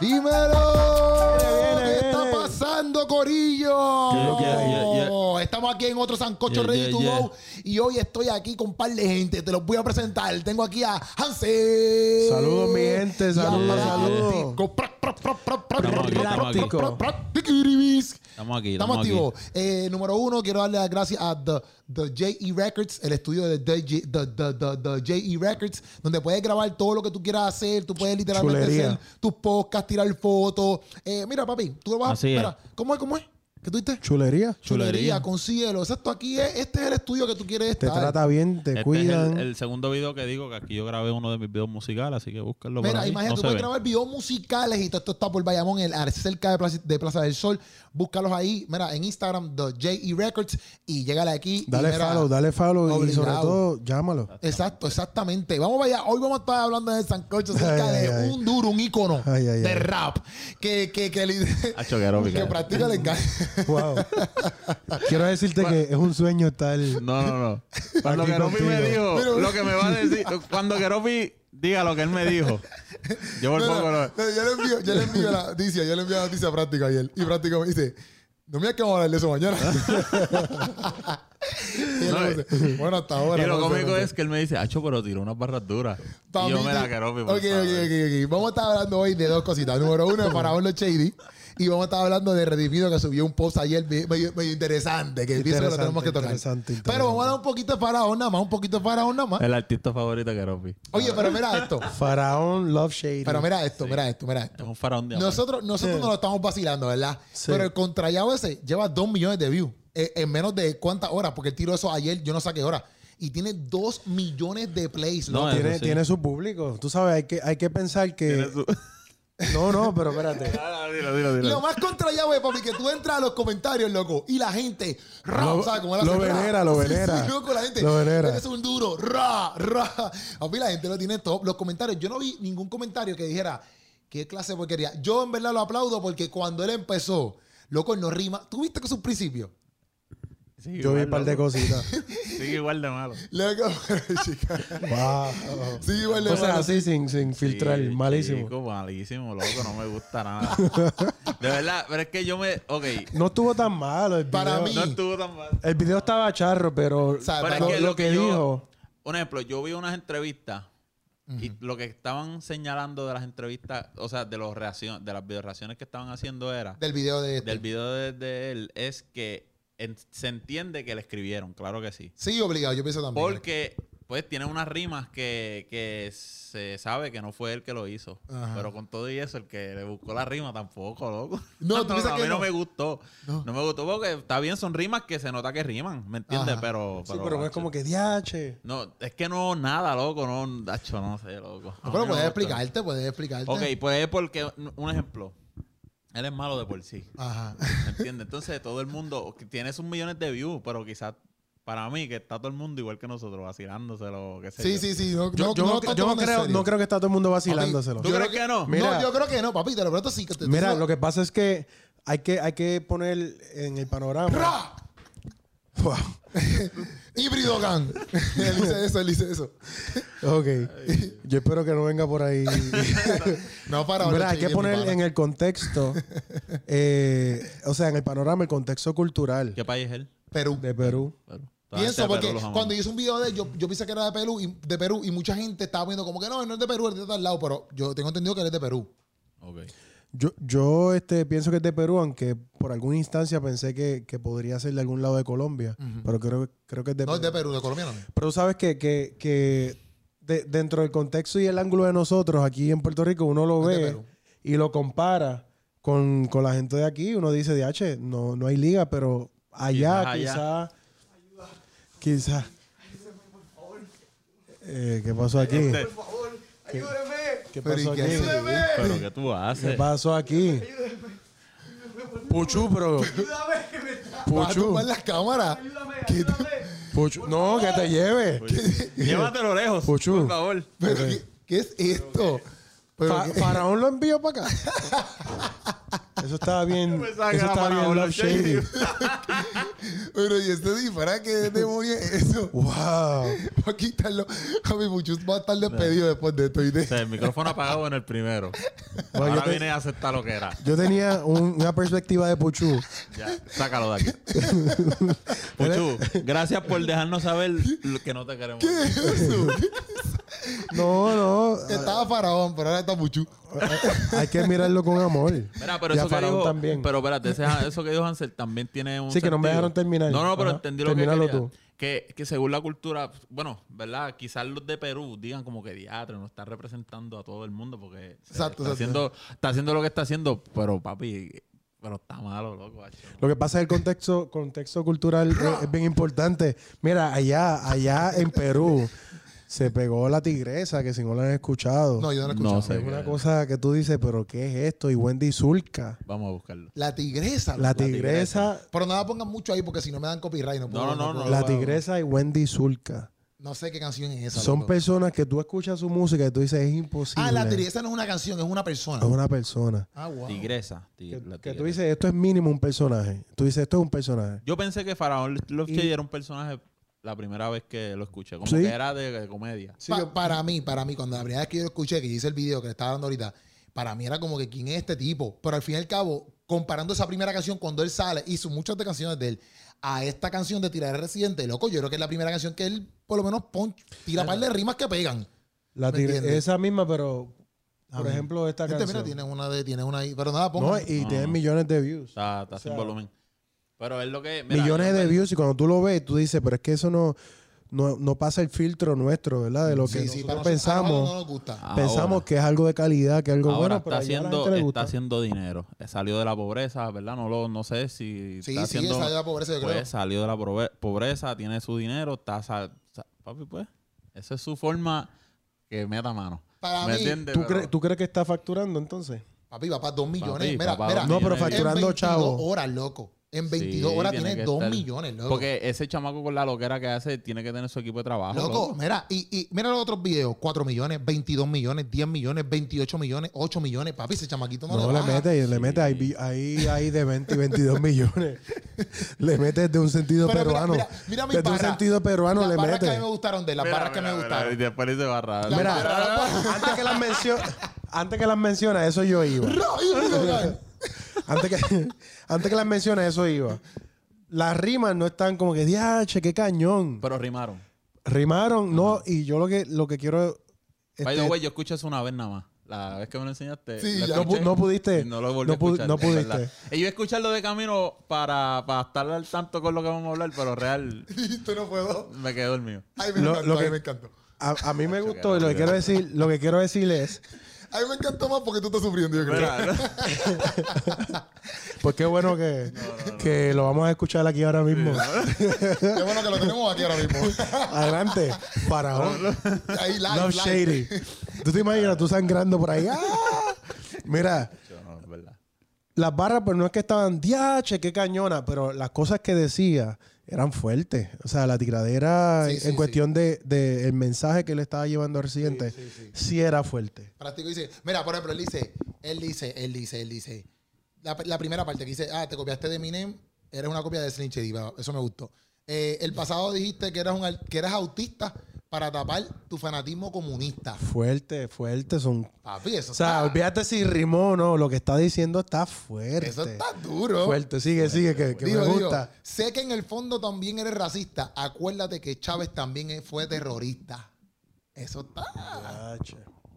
Dímelo. Viene, ¿Qué está pasando, Corillo? Yeah, yeah, yeah, yeah. Estamos aquí en otro Sancocho Yeah, Ready yeah, to yeah. Go. Y hoy estoy aquí con un par de gente. Te los voy a presentar. Tengo aquí a Hansel. Saludos, mi gente. Saludos, saludos. Estamos aquí, estamos activos. Eh, número uno, quiero darle las gracias a The, the JE Records, el estudio de The, J- the, the, the, the JE Records, donde puedes grabar todo lo que tú quieras hacer. Tú puedes literalmente Chulería. hacer tus podcasts, tirar fotos. Eh, mira, papi, tú lo vas Así a. es. ¿cómo es? ¿Cómo es? ¿Qué tú dices? Chulería. Chulería, consíguelo. Exacto, aquí es, este es el estudio que tú quieres Te estar. trata bien, te Este cuidan. es el, el segundo video que digo que aquí yo grabé uno de mis videos musicales, así que búsquenlo por Mira, ahí. imagínate, no tú puedes ve. grabar videos musicales y todo esto está por Bayamón, el, cerca de Plaza, de Plaza del Sol. Búscalos ahí, mira, en Instagram, The JE Records, y llégale aquí. y Dale mira, follow, dale follow y sobre todo, llámalo. Exacto, exactamente. Vamos allá. Hoy vamos a estar hablando de Sancocho acerca Ay, de ay, ay. un duro, un ícono Ay, ay, de ay. rap que, que, que, que practica el engaño. Wow. Quiero decirte que es un sueño estar. No, no, no. Cuando Aquí Keropi me dijo lo que me va a decir, cuando Keropi diga lo que él me dijo, yo por No, poco no, yo le envío, yo le envío la noticia, yo le envío la noticia práctica ayer. Y práctica me dice, no me que vamos a hablar de eso mañana. Me dice, bueno, hasta ahora. Y lo cómico no sé". es que él me dice, Hacho, pero tiró unas barras duras. Y yo me la. Ok, por ok, ok, ok. Vamos a estar hablando hoy de dos cositas. Número uno, de Faraón Los Shady. Y vamos a estar hablando de Redimido que subió un post ayer medio, medio interesante, que pienso que lo tenemos que tocar. Interesante, interesante. Pero vamos a dar un poquito de Faraón nada más, un poquito de Faraón nada más. El artista favorito de Keropi. Oye, pero mira esto. Faraón Love Shady. Pero mira esto, mira esto, mira Es esto. un faraón de amor. Nosotros, nosotros nos lo estamos vacilando, ¿verdad? Sí. Pero el contrallado ese lleva dos millones de views eh, en menos de cuántas horas, porque él tiró eso ayer, yo no sé a qué hora. Y tiene dos millones de plays. No, tiene, sí. tiene su público. Tú sabes, hay que, hay que pensar que. No, no, pero espérate. Ah, dilo, dilo, dilo. Lo más contrallado es, papi, que tú entras a los comentarios, loco, y la gente, ra, Lo- ¿sabes cómo lo? Ra. venera, lo venera. sí, loco, la gente, Lo venera. eres un duro, ra, ra. Papi, la gente lo tiene todo. Los comentarios, yo no vi ningún comentario que dijera, qué clase de porquería. Yo en verdad lo aplaudo porque cuando él empezó, loco, él no rima. ¿Tú viste que es un principio? Sigue Yo vi un par de cositas. Sigue igual de malo. Loco, chica. Wow. Sí, igual de O sea, malo. así sin, sin filtrar. Sí, malísimo. chico, malísimo, loco. No me gusta nada. De verdad, pero es que yo me... Ok. No estuvo tan malo el video. Para mí- No estuvo tan mal. El video estaba charro, pero, sea, Pero es lo, que lo que, yo- dijo. Un ejemplo, yo vi unas entrevistas y lo que estaban señalando de las entrevistas, o sea, de los reacción, de las video reacciones que estaban haciendo era Del video de este. del video de, de él es que en- se entiende que le escribieron, claro que sí. Sí, obligado, yo pienso también. Porque pues tiene unas rimas que, que se sabe que no fue él que lo hizo. Ajá. Pero con todo y eso, el que le buscó la rima tampoco, loco. No, ¿tú piensas a que mí no? no? me gustó. No. No. me gustó porque está bien, son rimas que se nota que riman, ¿me entiendes? Pero, Sí, pero no es como que diache. No, es que no, nada, loco, no, Dacho, no sé, loco. No, pero no puedes explicarte, puedes explicarte. Ok, pues es porque, un ejemplo, él es malo de por sí, Ajá. ¿me entiendes? Entonces todo el mundo, que tiene sus millones de views, pero quizás para mí que está todo el mundo igual que nosotros, vacilándoselo, qué sé Sí, yo. sí, sí. No, Yo, no, yo no yo no creo, no creo que está todo el mundo vacilándoselo. ¿Tú crees que no? Mira. no, yo creo que no, papi, te lo pregunto sí. Que te, Mira, lo que pasa es que hay que, hay que poner en el panorama. ¡Ra! Wow. Híbrido Gang. él dice eso, él dice eso. Ok. Yo espero que no venga por ahí. No, para Mira, hay que poner en el contexto, eh, o sea, en el panorama, el contexto cultural ¿Qué país es él? Perú. de Perú. Perú. Pienso porque cuando hice un video de él, yo, yo pensé que era de Perú, y, de Perú y mucha gente estaba viendo como que no, él no es de Perú, él es de tal lado, pero yo tengo entendido que él es de Perú. Ok. Yo, yo este, pienso que es de Perú, aunque por alguna instancia pensé que, que podría ser de algún lado de Colombia, pero creo, creo que es de no es Perú. de Perú, de colombiano. no. Pero tú sabes que, que, que de- dentro del contexto y el ángulo de nosotros aquí en Puerto Rico, uno lo Es ve Perú. y lo compara con, con la gente de aquí. Uno dice, DH, no, no hay liga, pero allá Quizás quizá... Quizá... Eh, ¿Qué pasó aquí? Este- ¿Qué Pero, ¿y pasó qué aquí? hace? Pero ¿qué tú ¿Qué haces? pasó aquí? Puchu, pero... Vas a Puchu, tumbar las cámaras. ¿Qué te- Puchu. No, que te lleve. Llévatelo lejos, Puchu. por favor. pero, ¿qué, qué es esto? Pero, Fa- ¿qué? Faraón lo envió para acá. Eso estaba bien. que Eso estaba para bien Love Love Shady. Pero y este disfraz que demonio es eso. Wow. Voy a quitarlo. A mi muchos va a estar despedido después de esto. ¿y de- O sea, el micrófono apagado en el primero. Bueno, yo, Ahora te- viene a aceptar lo que era. yo tenía un- una perspectiva de Puchu. Ya, sácalo de aquí. Puchu, gracias por dejarnos saber lo que no te queremos. No, no. Estaba faraón, pero ahora está mucho. Hay que mirarlo con amor. Mira, pero Y a eso que dijo, también. pero espérate, ese- eso que dijo Hansel también tiene un Sí, que no me dejaron terminar. No, no, pero Ajá. entendí lo que Termínalo quería. tú. Que, que según la cultura, bueno, ¿verdad? Quizás los de Perú digan como que diatre, no está representando a todo el mundo porque Exacto, está, exacto. haciendo, está haciendo lo que está haciendo, pero papi, pero está malo, loco. Lo que pasa es el contexto, contexto cultural es, es bien importante. Mira, allá, allá en Perú se pegó la tigresa, que si no la han escuchado. No, yo no lo he No escuchado. sé. es una cosa que tú dices, pero ¿qué es esto? Y Wendy Zulka. Vamos a buscarlo. La tigresa. La tigresa, Pero no la pongan mucho ahí porque si no me dan copyright. No, puedo, No, no, no, la tigresa y Wendy Zulka. No sé qué canción es esa. Son loco. personas que tú escuchas su música y tú dices, es imposible. Ah, la tigresa no es una canción, es una persona. Es una persona. Ah, wow. Tigresa. tig- Que, la tú dices, esto es mínimo un personaje. Tú dices, esto es un personaje. Yo pensé que Faraón Love Y- era un personaje la primera vez que lo escuché. Como Sí. que era de, de comedia. Sí, Pa- yo- Para mí, para mí, cuando la primera vez que yo lo escuché, que hice el video que le estaba dando ahorita, para mí era como que quién es este tipo. Pero al fin y al cabo, comparando esa primera canción cuando él sale, hizo muchas de canciones de él, a esta canción de Tirar Residente, loco, yo creo que es la primera canción que él, por lo menos, pon, tira par de rimas que pegan. la esa misma, pero, por ejemplo, esta Este, canción. mira, tiene una de, tiene una ahí, pero nada, ponga. no, y No, tiene millones de views. Está, está O sin volumen. Pero es lo que. mira, millones de views y cuando tú lo ves, tú dices, pero es que eso no, no, no pasa el filtro nuestro, ¿verdad? De lo que nosotros- pensamos. no nos gusta. Ahora. pensamos que es algo de calidad, que es algo Ahora bueno, está, pero la haciendo, gente le gusta. está haciendo dinero. Salió de la pobreza, ¿verdad? No lo, no sé si Sí, está sí, haciendo. esa de la pobreza, yo creo. pues salió de la pobre- pobreza, tiene su dinero, está. sa- sa- papi, pues. Esa es su forma que meta mano. Para ¿Me mí, entiendes? ¿Tú, crees- ¿Tú crees que está facturando entonces? Papi, va para 2 millones. Papi, mira, para mira. dos No, pero facturando en 22 chavo. horas, loco. En 22 Sí, horas tiene tiene que 2 estar- millones, loco. Porque ese chamaco con la loquera que hace tiene que tener su equipo de trabajo. Loco, loco. mira, y, y mira los otros videos. 4 millones, 22 millones, 10 millones, 28 millones, 8 millones. Papi, ese chamaquito no, No, le le mete, le mete ahí, ahí, ahí de 20 y 22 millones. le mete desde un sentido Pero mira, peruano. mira, mira mi desde un barra. sentido peruano Las le barras que a mí me gustaron de él, las Mira, barras que mira, me mira, gustaron. Y después le dice barra. La- Mira, Mira, antes que las menciona, antes que las menciona, eso yo iba. Antes que, antes que las menciona, eso iba. Las rimas no están como que, diache, qué cañón. Pero rimaron. Rimaron, no, y yo lo que, lo que quiero. By este, the way, yo escuché eso una vez nada más. La vez que me lo enseñaste. Sí, lo no, no pudiste. No lo volví no a escuchar. no pudiste. Y yo iba a escucharlo de camino para, para estar al tanto con lo que vamos a hablar, pero real Esto no puedo. me quedé dormido. Ay, me Lo- encantó, lo que- me encantó. A, a mí me gustó y lo que no, quiero decir, lo que quiero decir es, A mí me encantó más porque tú estás sufriendo, yo creo. Pues qué bueno que, que lo vamos a escuchar aquí ahora mismo. Qué bueno que lo tenemos aquí ahora mismo. Adelante, Faraón. Ahí live, Love live. Shady. ¿Tú te imaginas tú sangrando por ahí? ¡Ah! Mira. Las barras, pues no es que estaban, diache, qué cañona, pero las cosas que decía eran fuertes. O sea, la tiradera Sí, en sí, cuestión de, de el mensaje que le estaba llevando al Residente, sí, sí, sí. era fuerte. Práctico dice, mira, por ejemplo, él dice, él dice, él dice, él dice, la, la primera parte que dice, ah, te copiaste de Eminem, eres una copia de Slim Shady, va, eso me gustó. Eh, el pasado dijiste que eras, un, que eras autista para tapar tu fanatismo comunista. Fuerte, fuerte. Son... Papi, eso O sea, está, olvídate si rimó o no, lo que está diciendo está fuerte. eso está duro. Fuerte, sigue, sigue, que, que Digo, me digo, gusta. sé que en el fondo también eres racista. Acuérdate que Chávez también fue terrorista. Eso está.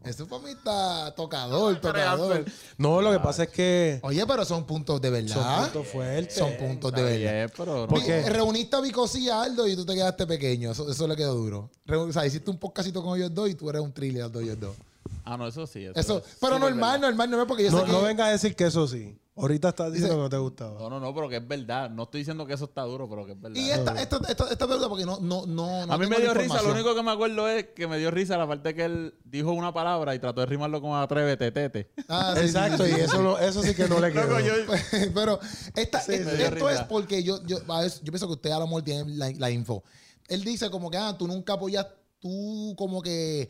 Eso para mí está tocador, tocador. No, lo que pasa es que Oye, pero son puntos de son verdad. puntos fuertes. Son puntos de verdad. bien, pero no. ¿Por qué? Vi- Reuniste a Vicosi y a Aldo y tú te quedaste pequeño. Eso, eso le quedó duro. O sea, hiciste un podcastito con ellos dos y tú eres un thriller de ellos dos. Ah, no, eso sí. Eso, Eso, es pero normal, normal, normal, porque yo No, sé que... no venga a decir que eso sí. Ahorita estás diciendo Dice- que no te gustaba. No, no, no, pero que es verdad. No estoy diciendo que eso está duro, pero que es verdad. Y esta, esta, esta, esta deuda porque no, no, no, no a mí me dio risa, lo único que me acuerdo es que me dio risa la parte que él dijo una palabra y trató de rimarlo con atrévete, tete. Ah, sí, Exacto, sí, y sí, eso, no, eso sí que no le quedó. Loco, yo- Pero esta, esto es porque yo, yo, a veces- yo pienso que usted a lo mejor tiene la, la info. Él dice como que, ah, tú nunca apoyas, tú como que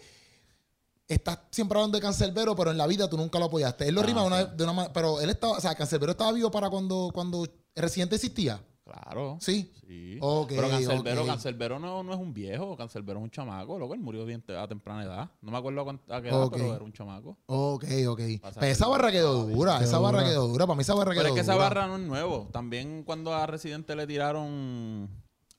estás siempre hablando de Cancelbero, pero en la vida tú nunca lo apoyaste. Él lo Ah, rima de una, sí. de una manera, pero él estaba, o sea, Cancelbero estaba vivo para cuando, cuando Residente existía. Claro. Sí. Sí. Ok, Pero Cancelbero. Cancelbero no, no es un viejo, Cancelbero es un chamaco, loco, él murió bien a temprana edad. No me acuerdo a, qué edad, pero era un chamaco. Ok, ok. Pero esa barra quedó dura, esa barra dura. quedó dura. Para mí esa barra quedó Pero es que esa dura. barra no es nuevo. También cuando a Residente le tiraron...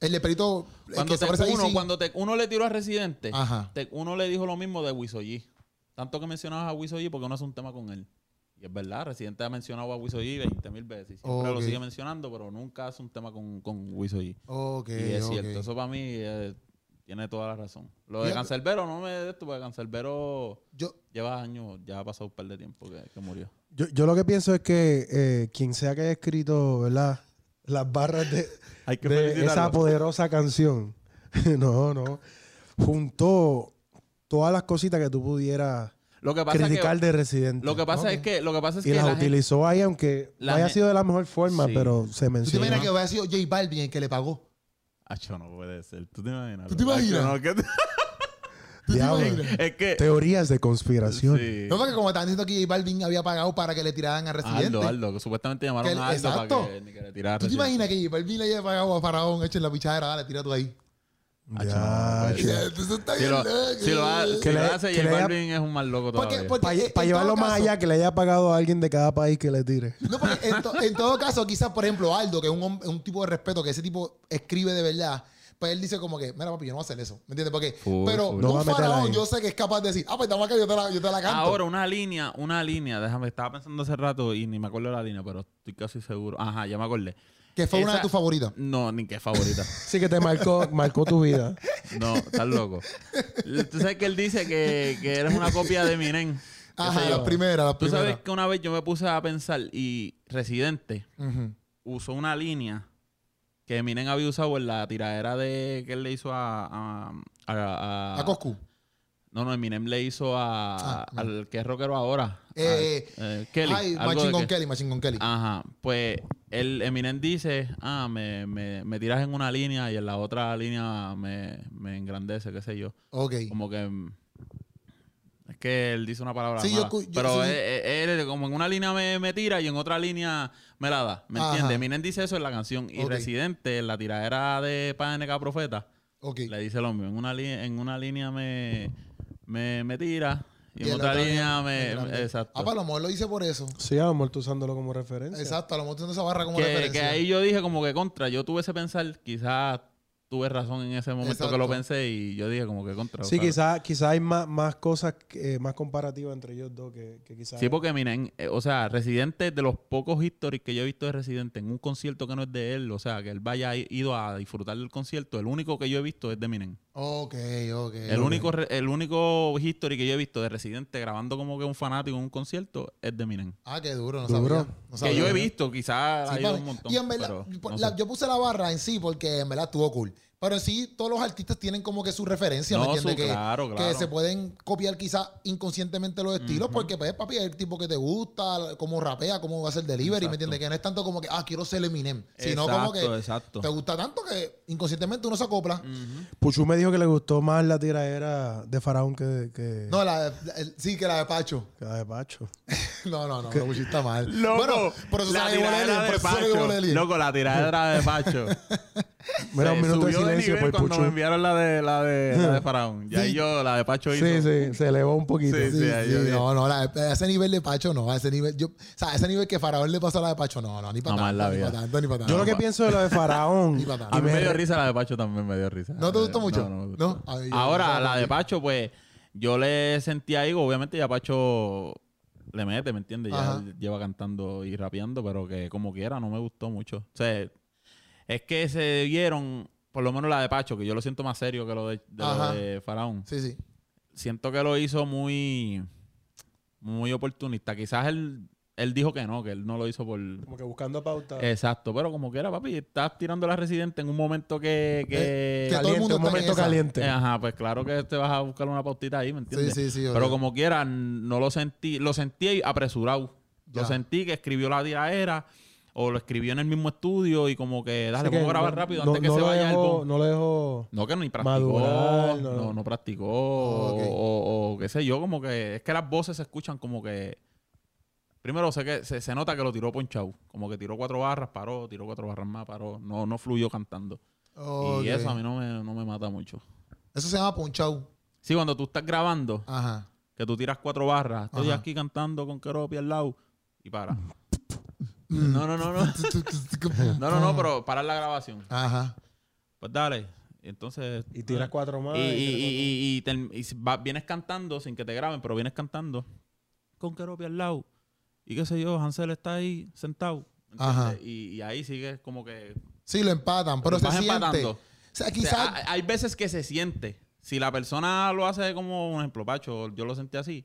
El de Perito, el Cuando, que se parece uno, cuando te- uno le tiró a Residente, Ajá. te- uno le dijo lo mismo de Wisoyi. Tanto que mencionabas a Wisoyi porque uno hace un tema con él. Y es verdad, Residente ha mencionado a Wisoyi 20 mil veces. Y siempre lo sigue mencionando, pero nunca hace un tema con, con Wisoyi. Ok, y es ok. cierto, eso para mí eh, tiene toda la razón. Lo de Fíjate. Cancelbero no me de esto, porque Cancelbero Yo, lleva años, ya ha pasado un par de tiempo que, que murió. Yo, yo lo que pienso es que eh, quien sea que haya escrito, ¿verdad? Las barras de, Hay de esa poderosa canción, no, no, juntó todas las cositas que tú pudieras Lo que pasa es criticar que, de Residente. lo que pasa es que lo que pasa es y que las la gente- utilizó ahí, aunque la no haya sido de la mejor forma, Sí. pero se ¿tú te imaginas que hubiera sido J Balvin el que le pagó? Acho, no puede ser. ¿Tú te imaginas? ¿Tú te imaginas? Acho, no, ¿qué te- ¿Tú te Diablo. Es que... Teorías de conspiración. Sí. No, porque como estaban diciendo que J Balvin había pagado para que le tiraran a Residente. Aldo, Aldo, que supuestamente llamaron Que el- a Aldo exacto. para que, que le tirara ¿Tú te imaginas que J Balvin le haya pagado a Faraón hecho en la pichadera? Dale, tira tú ahí. Ya, Si bien lo, si lo ha- si Que lo le- hace J le haya- Balvin es un mal loco todavía. porque Para llevarlo más caso- allá, que le haya pagado a alguien de cada país que le tire. No, porque en, to- en todo caso, quizás, por ejemplo, Aldo, que es un, un tipo de respeto, que ese tipo escribe de verdad, pues él dice como que, mira, papi, yo no voy a hacer eso. ¿Me entiendes? Porque, Full, pero full. No un va a meterla faraón ahí. yo sé que es capaz de decir, ah, pues estamos acá, yo te la, yo te la canto. Ahora, una línea, una línea, déjame, estaba pensando hace rato y ni me acuerdo de la línea, pero estoy casi seguro. Ajá, ya me acordé. que fue una de esa- tus favoritas. No, ni que favorita. Sí que te marcó, marcó tu vida. No, estás loco. Tú sabes que él dice que, que eres una copia de qué Ajá, las yo. primeras, las Tú primeras. sabes que una vez yo me puse a pensar y Residente Ujú. usó una línea que Eminem había usado en la tiradera de que él le hizo a... A, a, a- A Coscu. No, no, Eminem le hizo a, Ah, al que es rockero ahora. Eh, al- eh, Kelly. Ay, Machine Gun Kelly, Machine Gun Kelly. Ajá, pues el Eminem dice, ah, me, me, me tiras en una línea y en la otra línea me, me engrandece, qué sé yo. ok. Como que... mm, Es que él dice una palabra Sí, yo mala. yo- pero sí. él, él como en una línea me, me tira y en otra línea me la da. ¿Me entiendes? Eminem dice eso en la canción. Y. Residente, en la tiradera de PNK Profeta, le dice lo mismo. En una, li- en una línea me, me, me tira y, en otra línea me exacto. Ah, pues a lo mejor lo hice por eso. Sí, a lo mejor tú usándolo como referencia. Exacto, a lo mejor usando esa barra como que, referencia. que ahí yo dije como que contra, yo tuve ese pensar, quizás tuve razón en ese momento que lo pensé y yo dije como que contra. Sí, quizás quizá hay más, más cosas, eh, más comparativas entre ellos dos que, que quizás... Sí, porque miren, eh, o sea, Residente, de los pocos historias que yo he visto de Residente en un concierto que no es de él, o sea, que él vaya ido a disfrutar del concierto, el único que yo he visto es de Eminem. Ok, ok. El único el único history que yo he visto de Residente grabando como que un fanático en un concierto es de Eminem. Ah, qué duro, no Duro. sabía. no Que yo he visto, quizás Sí, hay un montón. Y en verdad, pero por- no la- sé. yo puse la barra en sí porque en verdad estuvo cool. Pero en sí, todos los artistas tienen como que su referencia, ¿me No, entiendes? su- que, claro, que claro. se pueden copiar quizás inconscientemente los estilos porque, pues, papi, es el tipo que te gusta, cómo rapea, cómo va a hacer delivery, ¿me entiendes? Que no es tanto como que, ah, quiero ser Eminem. Sino como que exacto. te gusta tanto que inconscientemente uno se acopla. Ujú. Puchu me dijo que le gustó más la tiradera de Faraón que, que, No, la, la- el- sí, que la de Pacho. que la de Pacho. No, no, no, lo pusiste mal. Loco, bueno, por eso la Lelien, de Pacho. Loco, la tiradera de Pacho. Mira, un minuto de silencio nivel por cuando me Puchu. enviaron la de, la de, la de Faraón. Y ahí Sí. yo, la de Pacho hizo... Sí, sí, se elevó un poquito. Sí, Sí, sí, sí, ahí yo dije- no, no, la- a ese nivel de Pacho no, a ese nivel, yo, o sea, a ese nivel que Faraón le pasó a la de Pacho, no, no, ni para en tanto, la ni vida. para tanto, ni para tanto. Yo lo que pienso de lo de Faraón. Ni para tanto. A mí me me dio risa la de Pacho también, me dio risa. ¿No te gustó mucho? No, no me ¿No? gustó. Ay, yo- Ahora, la de Pacho, pues, yo le sentí ahí, obviamente ya Pacho le mete, ¿me entiendes? Ya Ajá. lleva cantando y rapeando, pero que como quiera no me gustó mucho. O sea, es que se vieron, por lo menos la de Pacho, que yo lo siento más serio que lo de, de lo de Faraón. Sí, sí. Siento que lo hizo muy, muy oportunista. Quizás él, él dijo que no, que él no lo hizo por... Como que buscando pauta. Exacto, pero como quiera, papi, estás tirando la residente en un momento que... que- que todo el caliente, mundo un momento esa. caliente. eh, Ajá, pues claro que te vas a buscar una pautita ahí, ¿me Sí, entiendes? sí, sí. Pero ok. como quiera, no lo sentí, lo sentí apresurado. Lo Ya. sentí que escribió la tiraera, o lo escribió en el mismo estudio y como que, dale, vamos a grabar no- rápido no- antes que no se vaya el dejó- boom. No lo dejó. No, que ni practicó. Madurar, no, no. no, practicó. Oh, ok. o, o- o qué sé yo, como que es que las voces se escuchan como que. Primero sé que se, se nota que lo tiró ponchado. Como que tiró cuatro barras, paró, tiró cuatro barras más, paró. No, no fluyó cantando. Y eso a mí no me, no me mata mucho. Eso se llama punchau. Sí, cuando tú estás grabando, Ajá. que tú tiras cuatro barras, estoy Ajá. aquí cantando con Keropi al lado y para. No, no, no, no. No, no, no, pero parar la grabación. Ajá. Pues dale. Y entonces. Y tiras cuatro más. Y, y, y y, y- y term- y si va- vienes cantando sin que te graben, pero vienes cantando con Keropi al lado. Y qué sé yo, Hansel está ahí sentado. Ajá. Y, y ahí sigue como que. Sí, lo empatan, pero se siente. empatando. O sea, O sea, quizás... hay- hay veces que se siente. Si la persona lo hace como un ejemplo, Pacho, yo lo sentí así,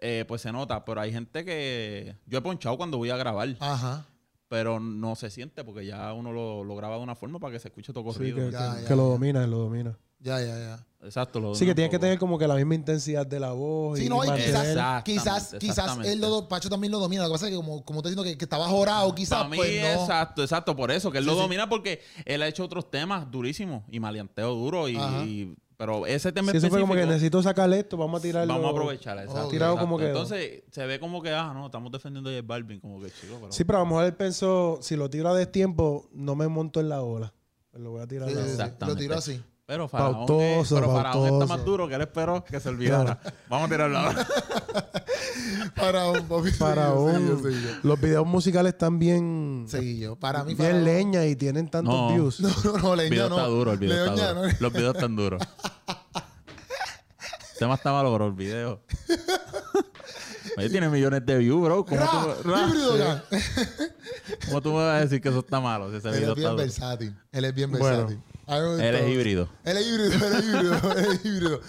eh, pues se nota. Pero hay gente que. Yo he ponchado cuando voy a grabar, Ajá. pero no se siente porque ya uno lo, lo graba de una forma para que se escuche todo Sí, corrido. que, Ya, que- ya, que lo domina, lo domina. Ya, ya, ya. Exacto. Lo Sí, que tienes que tener como que la misma intensidad de la voz. Sí, y no, y quizás, quizás, quizás él lo, Pacho también lo domina. Lo que pasa es que como, como te diciendo que, que estaba jorado, quizás, Para mí, pues no. exacto, exacto, por eso, que él Sí, lo sí. domina porque él ha hecho otros temas durísimos y maleanteo duro y, y- pero ese tema Sí, eso fue como que necesito sacarle esto, vamos a tirarlo. vamos a aprovechar exacto. Tirado exacto. como quedó. entonces se ve como que ah no estamos defendiendo a J Balvin como que chico pero Sí, pero a lo mejor él pensó, si lo tiro a destiempo, no me monto en la ola. Lo voy a tirar Sí, a la. Exactamente. Lo tiró así. pero Faraón, Pautoso, es- pero Faraón está más duro que él esperó que se olvidara vamos a tirarlo ahora Para un papi. Para seguillo. Los videos musicales están bien... Seguillo. Para mí, bien Faraón- leña y tienen tantos No. views. No, no, no, el leña video no. está duro el video Leña está no. duro los videos están duros el tema está malo pero el video Oye, tiene millones de views, bro. ¿Cómo, Ra, tú, Ra, híbrido, sí. ya. ¿Cómo tú me vas a decir que eso está malo? Si ese Él video es está bien duro. versátil. Él es bien Bueno. versátil. A mí me Él es gustó. híbrido. Él es híbrido, él es híbrido, él es híbrido.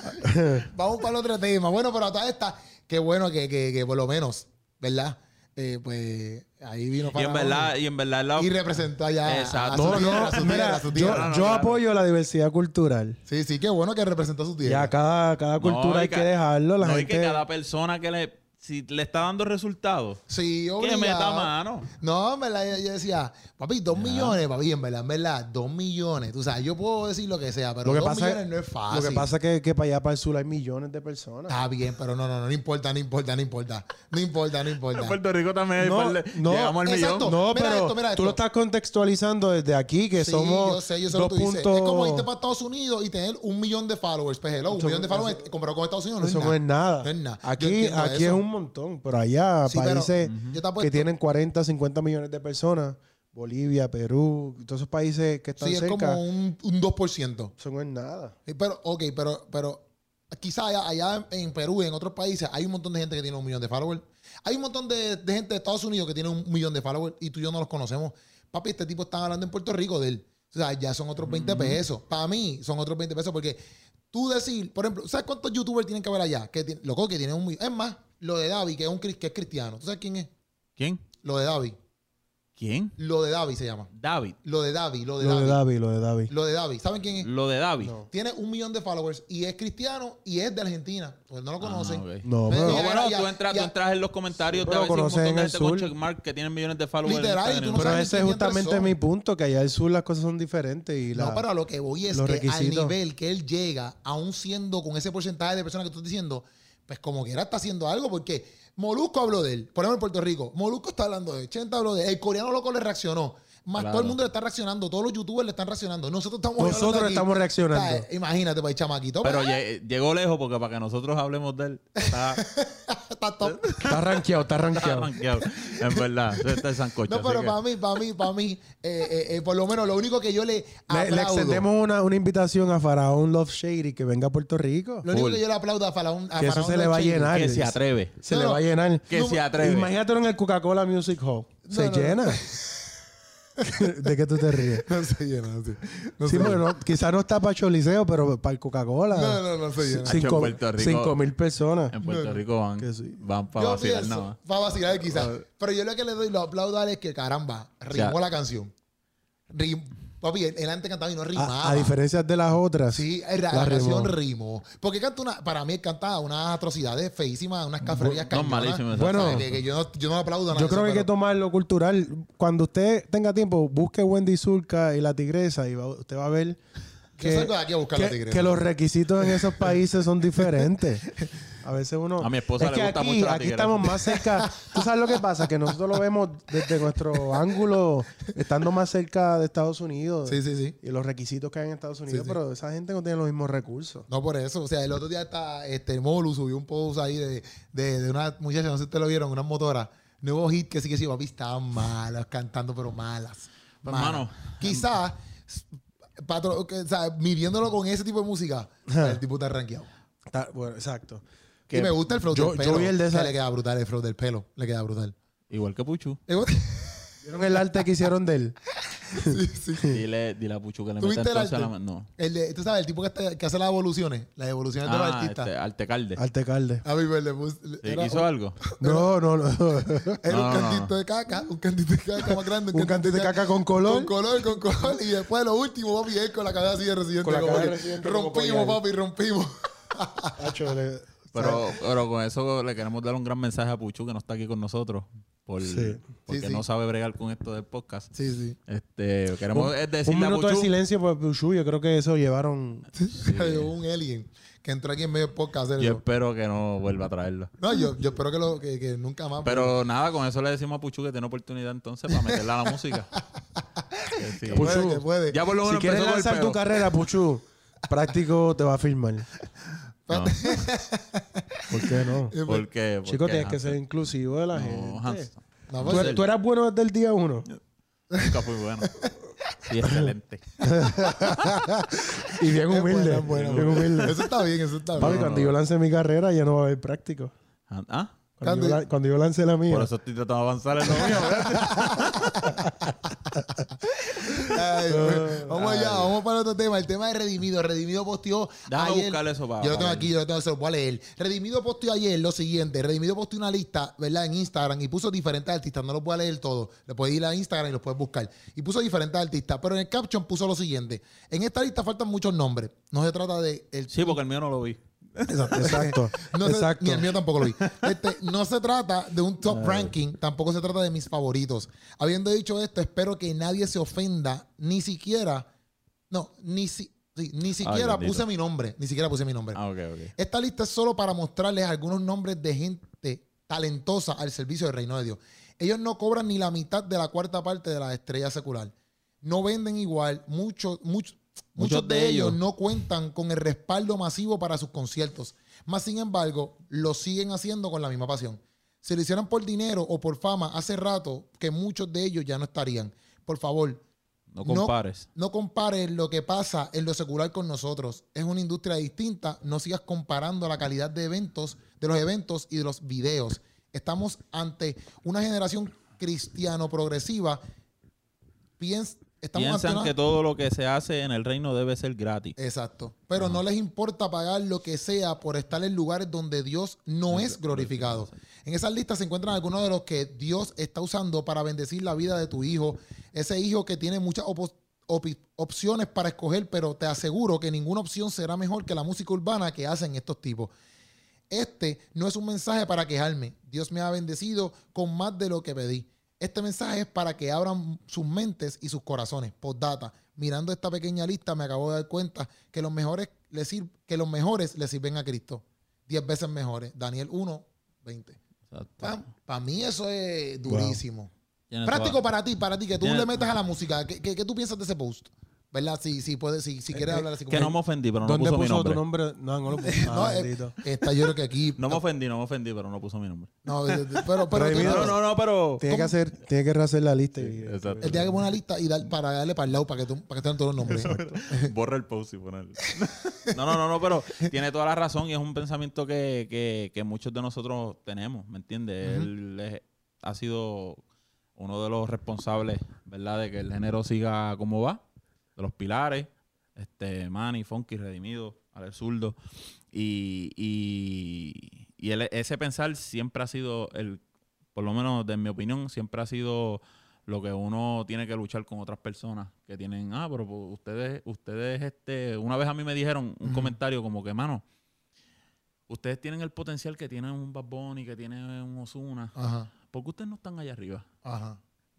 Vamos para el otro tema. Bueno, pero a toda esta, qué bueno que, que, que por lo menos, ¿verdad? Eh, pues ahí vino Y en verdad, y en verdad, la- y representó allá Exacto. a su No, tierra, no, a su mira, tierra, a su yo, tierra. no, yo claro. apoyo la diversidad cultural. Sí, sí, qué bueno que representó su tierra. Ya cada, cada No, cultura y hay ca- que dejarlo. La no, y gente... que cada persona que le, si le está dando resultados, Sí, que obligado. meta mano. No, en verdad, yo, yo decía, papi, dos millones, papi, en verdad, en verdad, dos millones. Tú sabes, yo puedo decir lo que sea, pero Lo que dos pasa millones es- no es fácil. Lo que pasa es que, que para allá, para el sur, hay millones de personas. Está bien, pero no, no, no, no importa, no importa, no importa. No importa, no importa. En Puerto Rico también hay No, de- no, llegamos al exacto. millón. No, Mira pero esto, mira tú lo estás contextualizando desde aquí, que Sí, somos yo sé, yo sé lo dos que puntos... Es como irte para Estados Unidos y tener un millón de followers. Pues hello, un Eso- millón de followers comparado con Estados Unidos no Eso es no nada. es nada. No es nada. Yo Aquí, aquí es un montón, pero allá Sí, pero, países apuesto- que tienen 40, 50 millones de personas, Bolivia, Perú, todos esos países que están Sí, es cerca, como un, un 2%. eso no es nada. Eh, Pero, ok, pero, pero quizás allá, allá en Perú y en otros países hay un montón de gente que tiene un millón de followers. Hay un montón de, de gente de Estados Unidos que tiene un millón de followers y tú y yo no los conocemos. Papi, este tipo está hablando en Puerto Rico de él. O sea, ya son otros 20 pesos. Para mí son otros 20 pesos porque tú decir, por ejemplo, ¿sabes cuántos youtubers tienen que haber allá? Que loco, que tienen un millón. Es más, lo de David, que es, un, que es cristiano. ¿Tú sabes quién es? ¿Quién? Lo de David. ¿Quién? Lo de David se llama. David. Lo de David, lo de Lo de David. David, lo de David. Lo de David. ¿Saben quién es? Lo de David. No. Tiene un millón de followers y es cristiano y es de Argentina. Pues no lo conocen. Ah, ok. No, Pero pero... No, bueno, ya, tú, entras, ya. tú entras en los comentarios Pero un conocen montón de el gente con sur. checkmark que tienen millones de followers. en Literal, y tú Instagram. no Pero sabes ese es justamente mi punto, que allá al sur las cosas son diferentes y la... No, pero a lo que voy es que al nivel que él llega, aún siendo con ese porcentaje de personas que tú estás diciendo, pues como quiera está haciendo algo, porque Molusco habló de él. Por ejemplo, en Puerto Rico, Molusco está hablando de él, habló de él, el coreano loco le reaccionó. Más Claro. todo el mundo le está reaccionando, todos los youtubers le están reaccionando. Nosotros estamos Nosotros aquí. estamos reaccionando. Sea, imagínate, pues, chamaquito. Pero pues, lle- llegó lejos porque para que nosotros hablemos de él, está, está top. Está rankeado, está está rankeado. En verdad, eso está el sancocho. No, pero que- para mí, para mí, para mí, eh, eh, eh, por lo menos lo único que yo le Le, aplaudo, le extendemos una, una invitación a Faraón Love Shady que venga a Puerto Rico. lo único Full. que yo le aplaudo a Faraón, a Que eso Faraón se le va a llenar. que se atreve. Se No, le va a llenar. Que No, se atreve. Imagínatelo en el Coca-Cola Music Hall. se No, no, llena. ¿De qué tú te ríes? No se llena, sí. No sí, se porque no, quizás no está para Choliseo, pero para el Coca-Cola. No, no, no se llena. Cinco, mil personas. En Puerto Rico van, Que sí. van para Yo vacilar pienso, nada más. para vacilar quizás. Pero yo lo que le doy, lo aplaudo a él es que caramba, rimó sea- la canción. Rim- Papi, él, él antes cantaba y no rimaba. A, a diferencia de las otras. Sí, la, la canción rimó. Porque canta una, para mí él cantaba unas atrocidades feísimas, unas cafrerías No, eso. Bueno, que, que yo, no, yo no aplaudo a nada Yo creo eso, que hay que pero- tomar lo cultural. Cuando usted tenga tiempo, busque Wendy Zulka y la tigresa y va- usted va a ver Yo que, salgo de aquí a buscar la tigresa. que los requisitos en esos países son diferentes. A veces uno... A mi esposa es le que gusta aquí, mucho la aquí estamos más cerca. ¿Tú sabes lo que pasa? Que nosotros lo vemos desde nuestro ángulo, estando más cerca de Estados Unidos. Sí, sí, sí. Y los requisitos que hay en Estados Unidos, sí. pero esa gente no tiene los mismos recursos. No por eso. O sea, el otro día está, este, Molu subió un post ahí de, de, de una muchacha, no sé si ustedes lo vieron, una motora. Nuevo hit que sí que sí, papi, estaban malas, cantando, pero malas. Pues, malas. mano, Quizás, patro- o sea, midiéndolo con ese tipo de música, el tipo está rankeado. Está- bueno, exacto. Y me gusta el flow yo- del yo pelo. vi el de que esa- le queda brutal, el flow del pelo. Le queda brutal. Igual que Puchu. ¿Vieron el arte que hicieron de él? sí, sí. Dile, dile a Puchu que le ¿Tú meta viste el entonces a la... arte? No. El de, tú sabes, el tipo que, está- que hace las evoluciones, las evoluciones de los Ah, artistas. este, Altecalde. Arte Calde. A mí me le puse- Sí, era ¿Hizo un- algo? No, no, no. Era No, un no, no, cantito no. de caca, un cantito de caca más grande. Un cantito de caca con color. Con color, con color. Y después lo último, papi, él con la cabeza así de residente. Con la como cabeza que de residente como rompimos, papi, rompimos. Hacho, le- Pero, pero con eso le queremos dar un gran mensaje a Puchu que no está aquí con nosotros. Por, Sí. Porque Sí, sí. no sabe bregar con esto del podcast. Sí, sí. Este, queremos un decirle a minuto de Puchu. silencio por Pushu. Yo creo que eso llevaron. Un alien que entró aquí en medio del podcast. a Yo eso. espero que no vuelva a traerlo. No, yo, yo espero que, lo, que, que nunca más. Pero nada, con eso le decimos a Puchu que tiene oportunidad entonces para meterla a la música. Que sí. que puede, Puchu, que puede. Ya por lo Si menos quieres con el lanzar tu carrera, Puchu, práctico te va a firmar. No, ¿Por qué no? ¿Por qué? ¿Por Chico, qué, tienes que ser inclusivo de la No, gente. No, ¿Tú, pues, er- tú eras bueno desde el día uno. Nunca fui bueno. Sí, excelente. Y bien humilde. bien bueno. humilde. Eso está bien, eso está Papi, bien. cuando yo lance mi carrera ya no va a haber práctico. ¿Ah? Cuando, yo, Cuando- yo lance la mía. Por eso estoy tratando de avanzar en lo mío. ¿verdad? Ay, pues, vamos allá, vamos para otro tema. El tema de Redimido. Redimido posteó Déjame ayer. buscar eso para- Yo lo tengo aquí, yo lo tengo, se lo voy a leer. Redimido posteó ayer lo siguiente. Redimido posteó una lista, ¿verdad? En Instagram y puso diferentes artistas. No los voy a leer todo. Le puedes ir a Instagram y los puedes buscar. Y puso diferentes artistas. Pero en el caption puso lo siguiente. En esta lista faltan muchos nombres. No se trata de... El Sí, porque el mío no lo vi. Exacto. Exacto. no se- exacto. ni el mío tampoco lo vi. Este, no se trata de un top ranking, tampoco se trata de mis favoritos. Habiendo dicho esto, espero que nadie se ofenda, ni siquiera, no, ni, si- sí, ni siquiera puse mi nombre, ni siquiera puse mi nombre. Ah. Esta lista es solo para mostrarles algunos nombres de gente talentosa al servicio del reino de Dios. Ellos no cobran ni la mitad de la cuarta parte de la estrella secular. No venden igual. Muchos, muchos, muchos de, ellos no cuentan con el respaldo masivo para sus conciertos. Más sin embargo, lo siguen haciendo con la misma pasión. Si lo hicieran por dinero o por fama, hace rato que muchos de ellos ya no estarían. Por favor, No compares. no compares lo que pasa en lo secular con nosotros. Es una industria distinta. No sigas comparando la calidad de eventos, de los eventos y de los videos. Estamos ante una generación cristiano progresiva. Piens- estamos Piensan una- que todo lo que se hace en el reino debe ser gratis. Exacto. Pero no les importa pagar lo que sea por estar en lugares donde Dios no es glorificado. En esas listas se encuentran algunos de los que Dios está usando para bendecir la vida de tu hijo. Ese hijo que tiene muchas opciones para escoger, pero te aseguro que ninguna opción será mejor que la música urbana que hacen estos tipos. Este no es un mensaje para quejarme. Dios me ha bendecido con más de lo que pedí. Este mensaje es para que abran sus mentes y sus corazones. Postdata. Mirando esta pequeña lista me acabo de dar cuenta que los mejores le, sir- que los mejores le sirven a Cristo. Diez veces mejores. Daniel 1, 20. Exacto. Para mí eso es durísimo. Práctico para ti, para ti, que tú le metas a la música. ¿Qué, qué, qué tú piensas de ese post? ¿Verdad? Si, si, puedes, si, si quieres eh, hablar así como Que no me ofendí, pero no ¿Dónde puso, puso, mi nombre. tu nombre? No, no lo puso. No, Ah, eh, está, yo creo que aquí. No me ofendí, no me ofendí, pero no puso mi nombre. No, eh, eh, pero, pero. No, no, no, pero... Tiene que hacer, tiene que rehacer la lista. y- exacto. Él tiene que poner una lista y dar, para darle para el lado para que, tú- para que estén todos los nombres. Borra el post y ponerlo. No, no, no, no, pero tiene toda la razón y es un pensamiento que, que, que muchos de nosotros tenemos, ¿me entiendes? Él es- ha sido uno de los responsables, ¿verdad? De que el género siga como va, de los pilares, este, Manny, Funky, Redimido, Alex Zurdo. Y, y, y el- ese pensar siempre ha sido, el, por lo menos de mi opinión, siempre ha sido lo que uno tiene que luchar con otras personas que tienen, ah, pero pues, ustedes, ustedes, este, una vez a mí me dijeron un comentario como que, mano, ustedes tienen el potencial que tienen un Bad Bunny, que tiene un Ozuna, Ajá, ¿por qué ustedes no están allá arriba? ajá.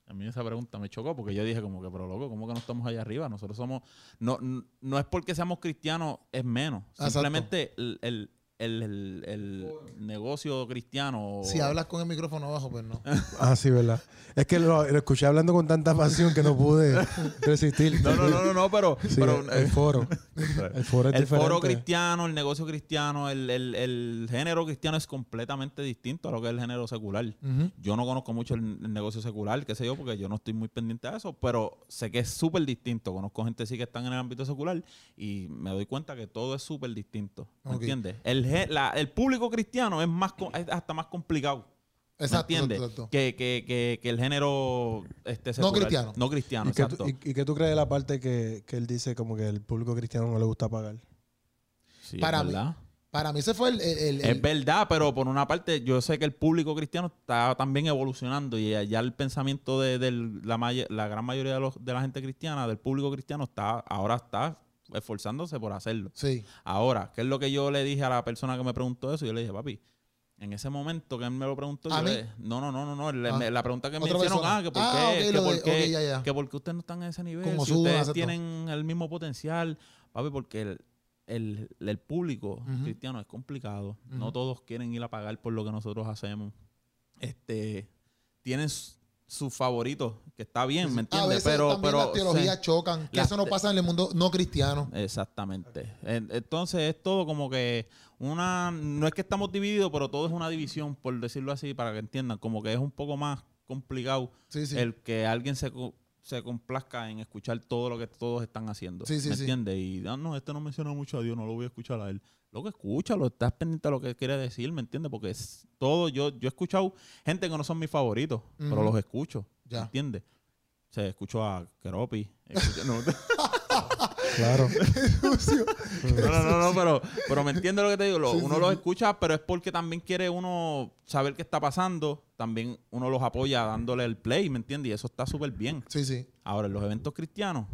A mí esa pregunta me chocó porque yo dije como que, pero loco, ¿cómo que no estamos allá arriba? Nosotros somos, no, no, no es porque seamos cristianos, es menos. Exacto. Simplemente el, el, el, el- el negocio cristiano. Si hablas con el micrófono abajo, pues no. Ah, sí, ¿verdad? Es que lo, lo escuché hablando con tanta pasión que no pude resistir. No, no, no, no, no, pero, Sí, pero el, foro. El foro es el foro diferente. cristiano, el negocio cristiano, el, el- el género cristiano es completamente distinto a lo que es el género secular. Yo no conozco mucho el, el negocio secular, qué sé yo, porque yo no estoy muy pendiente a eso, pero sé que es súper distinto. Conozco gente sí que están en el ámbito secular y me doy cuenta que todo es súper distinto. ¿Me entiendes? El, la- el público cristiano es, más, es hasta más complicado. ¿Me Exacto, entiendes? exacto. Que, que, que, que el género este, secular. cristiano. No cristiano, ¿Y qué, exacto. tú, y, y qué tú crees de la parte que, que él dice como que el público cristiano no le gusta pagar? Sí, Para es mí-. Para mí ese fue el... el- el- Es verdad, pero por una parte yo sé que el público cristiano está también evolucionando y ya el pensamiento de, del- la, may- la gran mayoría de, los, de la gente cristiana, del público cristiano, está ahora está esforzándose por hacerlo. Sí. Ahora, ¿qué es lo que yo le dije a la persona que me preguntó eso? Yo le dije, papi, en ese momento que él me lo preguntó, ¿A yo le- no, no, no, no, no, Ah. la pregunta que me hicieron, persona. ah, que por Ah, qué, que por de- qué, ok, ya, ya. que por qué ustedes no están en ese nivel, Como si ustedes tienen el mismo potencial, papi, porque el, el, el público cristiano es complicado. No todos quieren ir a pagar por lo que nosotros hacemos. Este, tienen sus favoritos, que está bien, ¿me A entiendes? veces Pero, también pero las teologías chocan, que eso no pasa en el mundo no cristiano. Exactamente. En- Entonces es todo como que una, no es que estamos divididos, pero todo es una división, por decirlo así, para que entiendan, como que es un poco más complicado Sí, sí. el que alguien se, se complazca en escuchar todo lo que todos están haciendo. Sí, ¿Me entiendes? Y ah, no, este no menciona mucho a Dios, no lo voy a escuchar a él. Lo que escúchalo, estás pendiente a lo que quiere decir, ¿me entiendes? Porque es todo, yo, yo he escuchado gente que no son mis favoritos, pero los escucho, ¿me Ya. entiendes? O sea, escucho a Keropi. escucho- no, Claro. no, no, no, no, pero, pero me entiende lo que te digo. Lo- Sí, uno sí, los escucha, pero es porque también quiere uno saber qué está pasando. También uno los apoya dándole el play, ¿me entiendes? Y eso está súper bien. Sí, sí. Ahora, en los eventos cristianos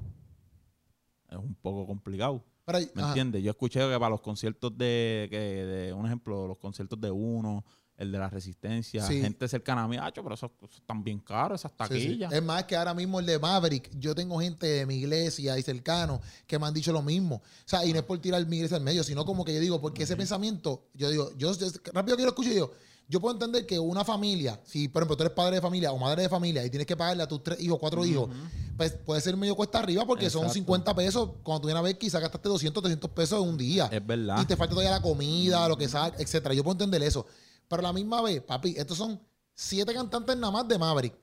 es un poco complicado. Pero ¿Me entiendes? Yo escuché que para los conciertos de, que, de un ejemplo, los conciertos de uno, el de la resistencia, Sí. gente cercana a mí, "Acho, pero esos esos están bien caros, esas Sí, sí. taquillas. Es más que ahora mismo el de Maverick, yo tengo gente de mi iglesia y cercano que me han dicho lo mismo. O sea, y no es por tirar mi iglesia al medio, sino como que yo digo, porque ese pensamiento, yo digo, yo, yo- rápido que lo escucho yo, yo puedo entender que una familia, si por ejemplo tú eres padre de familia o madre de familia y tienes que pagarle a tus tres hijos, cuatro hijos, pues puede ser medio cuesta arriba porque son Exacto. 50 pesos. Cuando tú vienes a ver, quizás gastaste 200, 300 pesos en un día. Es verdad. Y te falta todavía la comida, lo que sea, etcétera. Yo puedo entender eso. Pero a la misma vez, papi, estos son siete cantantes nada más de Maverick.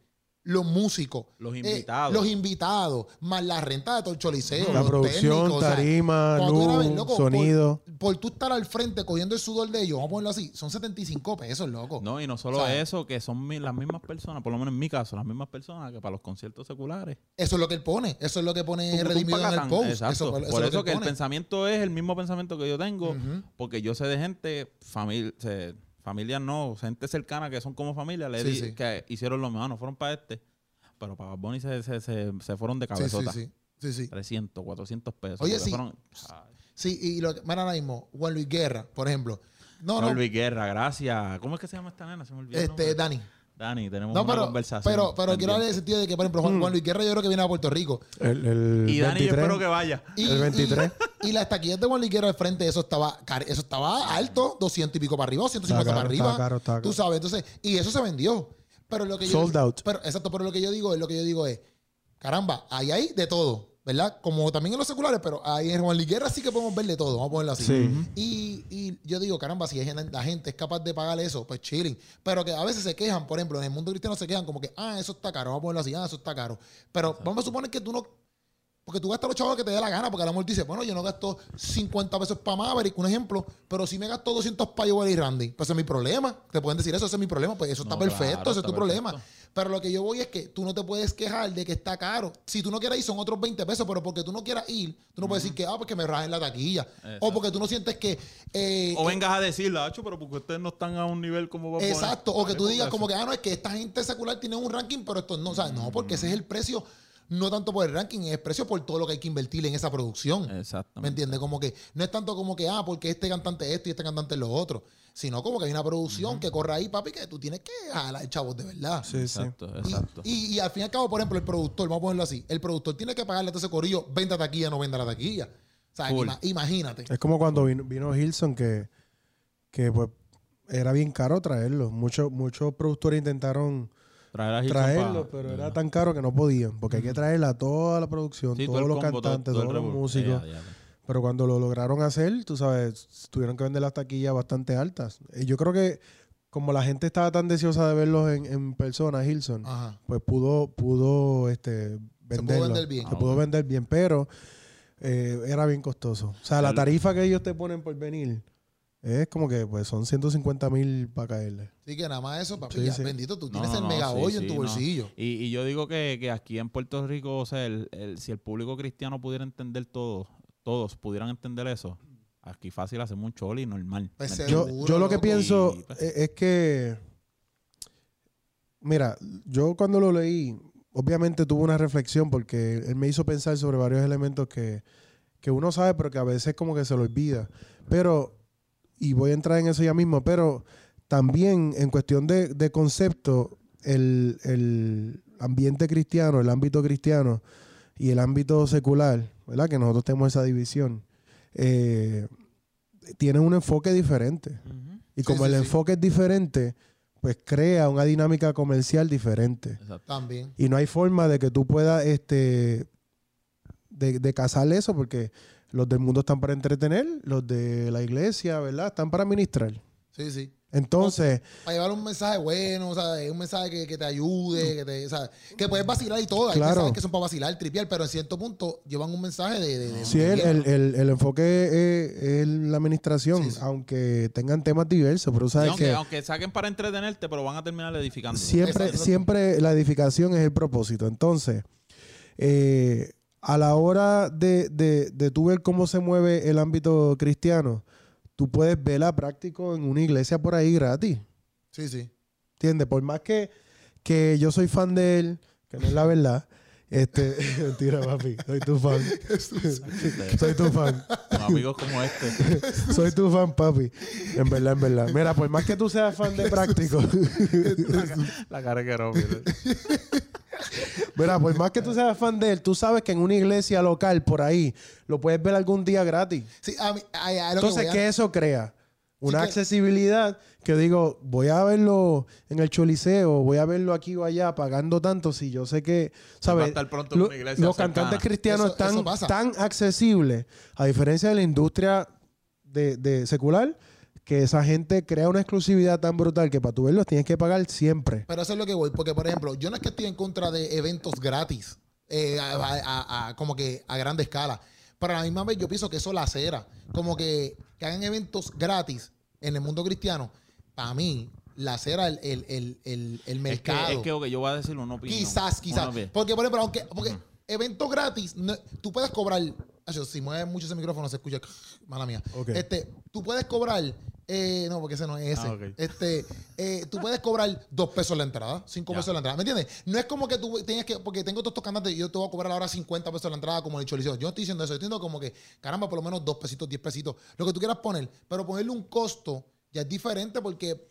Los músicos. Los eh, invitados. los invitados. Más la renta de todo el choliseo. La los producción, técnicos, o sea, tarima, cuando tú vienes a ver, luz, loco, sonido. Por, por tú estar al frente cogiendo el sudor de ellos, vamos a ponerlo así, son 75 pesos, loco. No, y no solo O sea, eso, que son mi- las mismas personas, por lo menos en mi caso, las mismas personas que para los conciertos seculares. Eso es lo que él pone. Eso es lo que pone tum, redimido en el pacatán. post. Exacto. Eso, por es eso, que, el pensamiento es el mismo pensamiento que yo tengo, porque yo sé de gente, familia, familias no, gente cercana que son como familia, le Sí, que hicieron lo mismo, no fueron para este, pero para Bad Bunny se, se, se, se fueron de cabezota. sí. Sí, sí. 300, 400 pesos. Oye, sí. fueron- Sí, y lo que, mira ahora mismo, Juan Luis Guerra, por ejemplo. No, Juan no, Luis Guerra, gracias. ¿Cómo es que se llama esta nena? Se me olvidó. este. Dani. Dani, tenemos No, una pero, conversación. pero, pero quiero darle pendiente. el sentido de que, por ejemplo, Juan, Juan Luis Guerra yo creo que viene a Puerto Rico. El, el Y Dani, yo 23. espero que vaya. Y, El 23. Y, y las taquillas de Juan Luis Guerra al frente, eso estaba, eso estaba alto, 200 y pico para arriba, 150 Está para caro, arriba. está caro, está Tú caro. sabes, entonces, y eso se vendió. Pero lo que yo, Sold out. Pero, exacto, pero lo que yo digo es, lo que yo digo es, caramba, ahí hay de todo, ¿verdad? Como también en los seculares, pero ahí en Juan Luis Guerra sí que podemos ver de todo, vamos a ponerlo así. Sí. Y, y yo digo, caramba, si la gente es capaz de pagar eso, pues chilling. Pero que a veces se quejan, por ejemplo, en el mundo cristiano se quejan como que, ah, eso está caro, vamos a ponerlo así, ah, eso está caro. Pero vamos a suponer que tú no. Porque tú gastas los chavos que te dé la gana, porque a lo mejor dice, bueno, yo no gasto 50 pesos para Maverick, un ejemplo, pero si me gasto 200 para Joel y Randy, pues ese es mi problema. Te pueden decir eso, ese es mi problema, pues eso está perfecto, claro, ese es tu problema. Pero lo que yo voy es que tú no te puedes quejar de que está caro. Si tú no quieres ir, son otros 20 pesos, pero porque tú no quieras ir, tú no puedes decir que, ah, porque me rajen la taquilla. O porque tú no sientes que. eh, O vengas a decirle, Hacho, pero porque ustedes no están a un nivel como va a poner". Exacto, o que tú digas como que, ah, no, es que esta gente secular tiene un ranking, pero esto no, o sea, no, porque ese es el precio, no tanto por el ranking, es precio por todo lo que hay que invertir en esa producción. Exactamente. ¿Me entiendes? Como que no es tanto como que, ah, porque este cantante es esto y este cantante es lo otro, sino como que hay una producción que corre ahí, papi, que tú tienes que jalar chavos de verdad. Sí, sí. Exacto, Y- exacto. Y, y al fin y al cabo, por ejemplo, el productor, vamos a ponerlo así, el productor tiene que pagarle a todo ese corillo, venda taquilla, no venda la taquilla. O sea, imagínate. Es como cuando vino, vino Hilson que, que pues era bien caro traerlo. Muchos muchos productores intentaron Traer a traerlo, pero era tan caro que no podían, porque hay que traerla a toda la producción, Sí, todos los combo, cantantes, todo todos los músicos. Pero cuando lo lograron hacer, tú sabes, tuvieron que vender las taquillas bastante altas. Y yo creo que como la gente estaba tan deseosa de verlos en, en persona, Hilson, Ajá. pues pudo, pudo este, pudo venderlo. vender bien. Se Ah, pudo bueno. vender bien, pero eh, era bien costoso. O sea, la tarifa que ellos te ponen por venir es como que pues son 150 mil para caerle. Así que nada más eso, papi, Sí, ya, sí. bendito, tú No, tienes no, el no, mega sí, hoyo en sí, tu no. bolsillo. Y, y yo digo que, que aquí en Puerto Rico, o sea, el- el- si el público cristiano pudiera entender todo, todos pudieran entender eso, aquí fácil hacemos un choli normal. Pues ¿me se- Yo, yo lo que loco. pienso Y, pues, es, es que, mira, yo cuando lo leí, obviamente tuve una reflexión porque él me hizo pensar sobre varios elementos que, que uno sabe, pero que a veces como que se lo olvida. Pero, y voy a entrar en eso ya mismo, pero también en cuestión de, de concepto, el, el ambiente cristiano, el ámbito cristiano y el ámbito secular, ¿verdad? Que nosotros tenemos esa división. Eh, tienen un enfoque diferente. Y como sí, el sí. enfoque es diferente, pues crea una dinámica comercial diferente. Exacto. También. Y no hay forma de que tú puedas este, de, de casarle eso, porque los del mundo están para entretener, los de la iglesia, ¿verdad? Están para ministrar. Sí, sí. Entonces, Para llevar un mensaje bueno, o sea, un mensaje que, que te ayude, que te, o sea, que puedes vacilar y todo. Hay Claro. mensajes que son para vacilar, tripear, pero en cierto punto llevan un mensaje de. de, de- si de el, el, el- el enfoque es, es la administración, Sí, sí. aunque tengan temas diversos, pero Y sabes aunque, que aunque saquen para entretenerte, pero van a terminar edificando. siempre, Exacto. siempre la edificación es el propósito. Entonces, eh, a la hora de, de, de tú ver cómo se mueve el ámbito cristiano, tú puedes verla práctico en una iglesia por ahí gratis. Sí, sí. ¿Entiendes? Por más que, que yo soy fan de él, que no es la verdad. Este, mentira, papi. Soy tu fan. soy tu fan. Con amigos como este. Soy tu fan, papi. En verdad, en verdad. Mira, por más que tú seas fan de práctico, La cara que era, mira. Por más que tú seas fan de él, tú sabes que en una iglesia local por ahí lo puedes ver algún día gratis. Sí, a mí, a- a lo que Entonces, voy a- ¿qué eso crea? Una que- accesibilidad que digo, voy a verlo en el Choliseo, voy a verlo aquí o allá pagando tanto si yo sé que, Va a ¿sabes? estar pronto en Lo- una iglesia los cercana. cantantes cristianos Eso- están tan accesibles, a diferencia de la industria de, de secular, que esa gente crea una exclusividad tan brutal que para tú verlos tienes que pagar siempre. Pero eso es lo que voy, porque por ejemplo, yo no es que estoy en contra de eventos gratis, eh, a- a- a- a- como que a grande escala. Pero a la misma vez yo pienso que eso la acera. Como que, que hagan eventos gratis en el mundo cristiano, para mí, la acera el, el, el, el, el Es que, mercado. es que ok, yo voy a decir una opinión. Quizás, quizás. Porque, por ejemplo, aunque porque eventos gratis, no- tú puedes cobrar. Si mueves mucho ese micrófono, se escucha. Mala mía. Este, tú puedes cobrar. Eh, no, porque ese no es ese. Ah. Este, eh, tú puedes cobrar dos pesos la entrada, cinco Ya. pesos la entrada. ¿Me entiendes? No es como que tú tienes que. Porque tengo todos estos cantantes y yo te voy a cobrar ahora 50 pesos la entrada, como el Choliseo. Yo no estoy diciendo eso. Yo estoy diciendo como que, caramba, por lo menos dos pesitos, diez pesitos. Lo que tú quieras poner. Pero ponerle un costo ya es diferente porque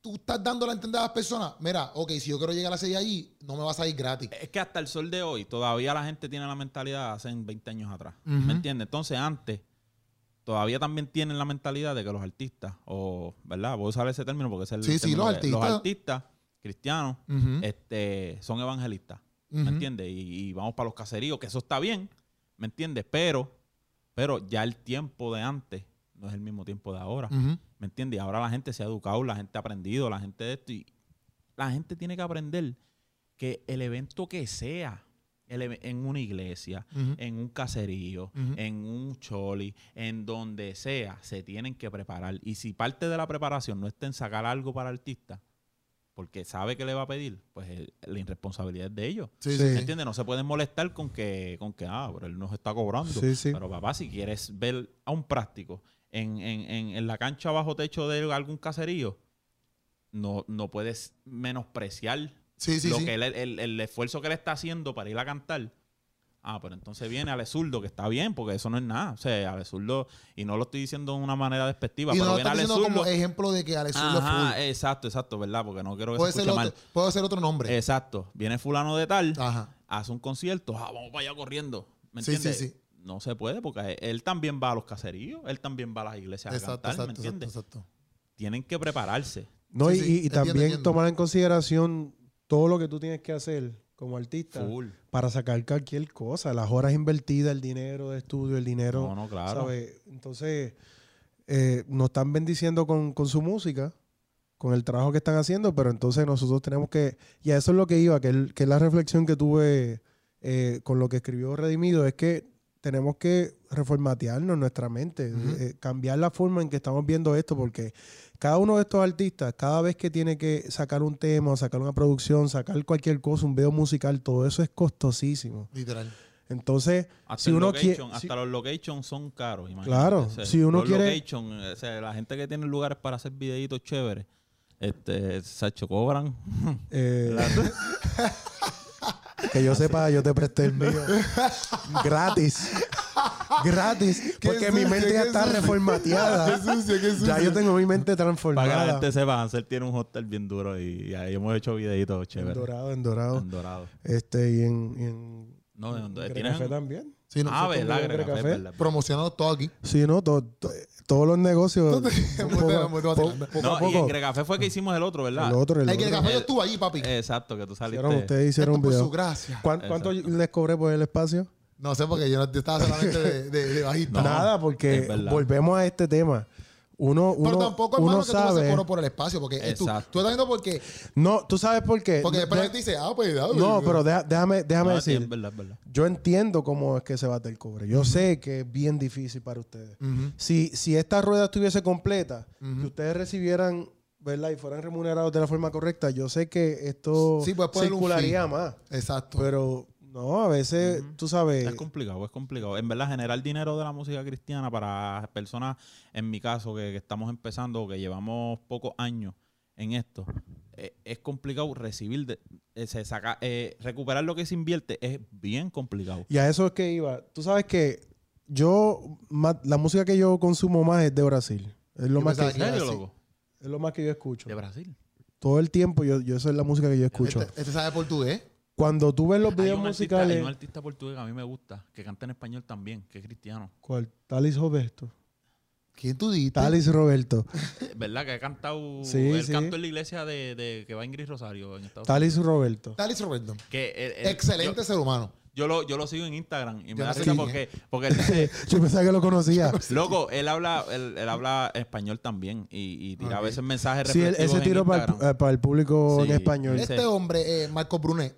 tú estás dando a entender a las personas, mira, ok, si yo quiero llegar a la serie allí, no me vas a ir gratis. Es que hasta el sol de hoy todavía la gente tiene la mentalidad de hace 20 años atrás. ¿Me entiendes? Entonces antes todavía también tienen la mentalidad de que los artistas, o, ¿verdad? Voy a usar ese término porque es el Sí, sí, los artistas. Los artistas cristianos este, son evangelistas. ¿Me entiendes? Y, y vamos para los caseríos, que eso está bien, ¿me entiendes? Pero, pero ya el tiempo de antes no es el mismo tiempo de ahora. ¿Me entiendes? Y ahora la gente se ha educado, la gente ha aprendido, la gente de esto. Y la gente tiene que aprender que el evento que sea, en una iglesia, en un caserío, en un choli, en donde sea, se tienen que preparar. Y si parte de la preparación no está en sacar algo para el artista, porque sabe que le va a pedir, pues eh, la irresponsabilidad es de ellos. Sí, Sí. sí. ¿Me entiendes? No se pueden molestar con que, con que, ah, pero él nos está cobrando. Sí. Pero papá, si quieres ver a un práctico en, en, en, en la cancha bajo techo de algún caserío, no, no puedes menospreciar Sí, sí, lo sí. que él- el, el esfuerzo que él está haciendo para ir a cantar. Ah, pero entonces viene Ale Zurdo, que está bien, porque eso no es nada. O sea, Ale Zurdo, y no lo estoy diciendo de una manera despectiva, Y pero no lo viene Ale diciendo como Zurdo. ejemplo de que Alex Zurdo Ajá, full. exacto, exacto, ¿verdad? Porque no quiero que Puede se ser, escuche otro, mal. puede ser otro nombre. Exacto. Viene fulano de tal, Ajá. hace un concierto, ah, vamos para allá corriendo. ¿Me Sí, sí, entiendes? sí. No se puede porque él también va a los caseríos, él también va a las iglesias a Exacto, cantar, ¿me exacto, exacto, entiendes? exacto. Tienen que prepararse. No, Sí, y, sí, y- y entiendo, también entiendo. tomar en consideración todo lo que tú tienes que hacer como artista Full. para sacar cualquier cosa, las horas invertidas, el dinero de estudio, el dinero. No, no, claro. ¿sabes? Entonces, eh, nos están bendiciendo con, con su música, con el trabajo que están haciendo, pero entonces nosotros tenemos que, y a eso es lo que iba, que, el- que es la reflexión que tuve eh, con lo que escribió Redimido, es que tenemos que reformatearnos nuestra mente, eh, cambiar la forma en que estamos viendo esto, porque cada uno de estos artistas, cada vez que tiene que sacar un tema, sacar una producción, sacar cualquier cosa, un video musical, todo eso es costosísimo. Literal. Entonces, Hasta, si uno location, quiere... hasta los locations son caros. imagínate. Claro, O sea, si uno los quiere- location, eh, o sea, la gente que tiene lugares para hacer videitos chéveres, este, Sacho, cobran. Eh, que yo sepa, yo te presté el mío. Gratis. Gratis. Porque mi mente ya está sucio. reformateada. Qué sucio, qué sucio. Ya yo tengo mi mente Para que la transformada. gente sepa, Ansel tiene un hostel bien duro y, y ahí hemos hecho videitos En chéveres. dorado, en dorado. En dorado. Este, y en, y en No, Grey tienes. Café también. Sí, no, Ah, verdad, Café, Café. verdad. promocionado todo aquí. Sí, ¿no? To- to- todos los negocios. poco, poco No, y en Café fue que hicimos el otro, ¿verdad? El otro, el el otro. café yo estuve allí, papi. Exacto, que tú saliste. Hicieron- ustedes hicieron Esto un por video. su gracia. ¿Cuán- ¿Cuánto les cobré por el espacio? No sé, porque yo no yo estaba solamente de, de, de bajista. Nada, porque volvemos a este tema. Uno, uno, Pero tampoco, hermano, uno que tú no se sabe. cobro por el espacio. Porque es tú, tú Exacto. estás viendo porque, No, tú sabes por qué. porque después De- la gente dice, ah, pues dale. no, pero deja- déjame, déjame No, decir. es verdad, es verdad. Yo entiendo cómo es que se bate el cobre. Yo sé que es bien difícil para ustedes. Si, si esta rueda estuviese completa, Ujú. que ustedes recibieran, ¿verdad? Y fueran remunerados de la forma correcta, yo sé que esto Sí, circularía más. Exacto. Pero no, a veces, tú sabes. Es complicado, es complicado. En verdad, generar dinero de la música cristiana para personas, en mi caso, que, que estamos empezando o que llevamos pocos años en esto, eh, es complicado recibir, de- eh, se saca, eh, recuperar lo que se invierte es bien complicado. Y a eso es que iba. Tú sabes que yo, más- la música que yo consumo más es de Brasil. Es lo, Yo más que, pensaba ¿En que- serio, sí. loco? es lo más que yo escucho. De Brasil. Todo el tiempo, yo, yo eso es la música que yo escucho. Este, este sabe portugués. Cuando tú ves los Hay videos un, artista, hay musicales. un artista portugués que a mí me gusta, que canta en español también, que es cristiano. ¿Cuál? Talis Roberto. ¿Quién tú dijiste? Talis Roberto. Eh, ¿Verdad? Que ha cantado, Sí, él sí. cantó en la iglesia de, de que va Ingrid Rosario en Estados Talis Roberto. Talis Roberto. Unidos. Que él- él- Excelente ser humano. Yo, yo lo, yo lo sigo en Instagram y me Yo da no sé risa quién porque, porque él dice, Yo pensaba que lo conocía. loco, él habla, él, él habla español también y, y tira a Ok. veces mensajes Sí, él- reflexivos ese en tiro para el, Instagram. eh, para el público Sí. en español. Ese- Este hombre, eh, Marco Brunet.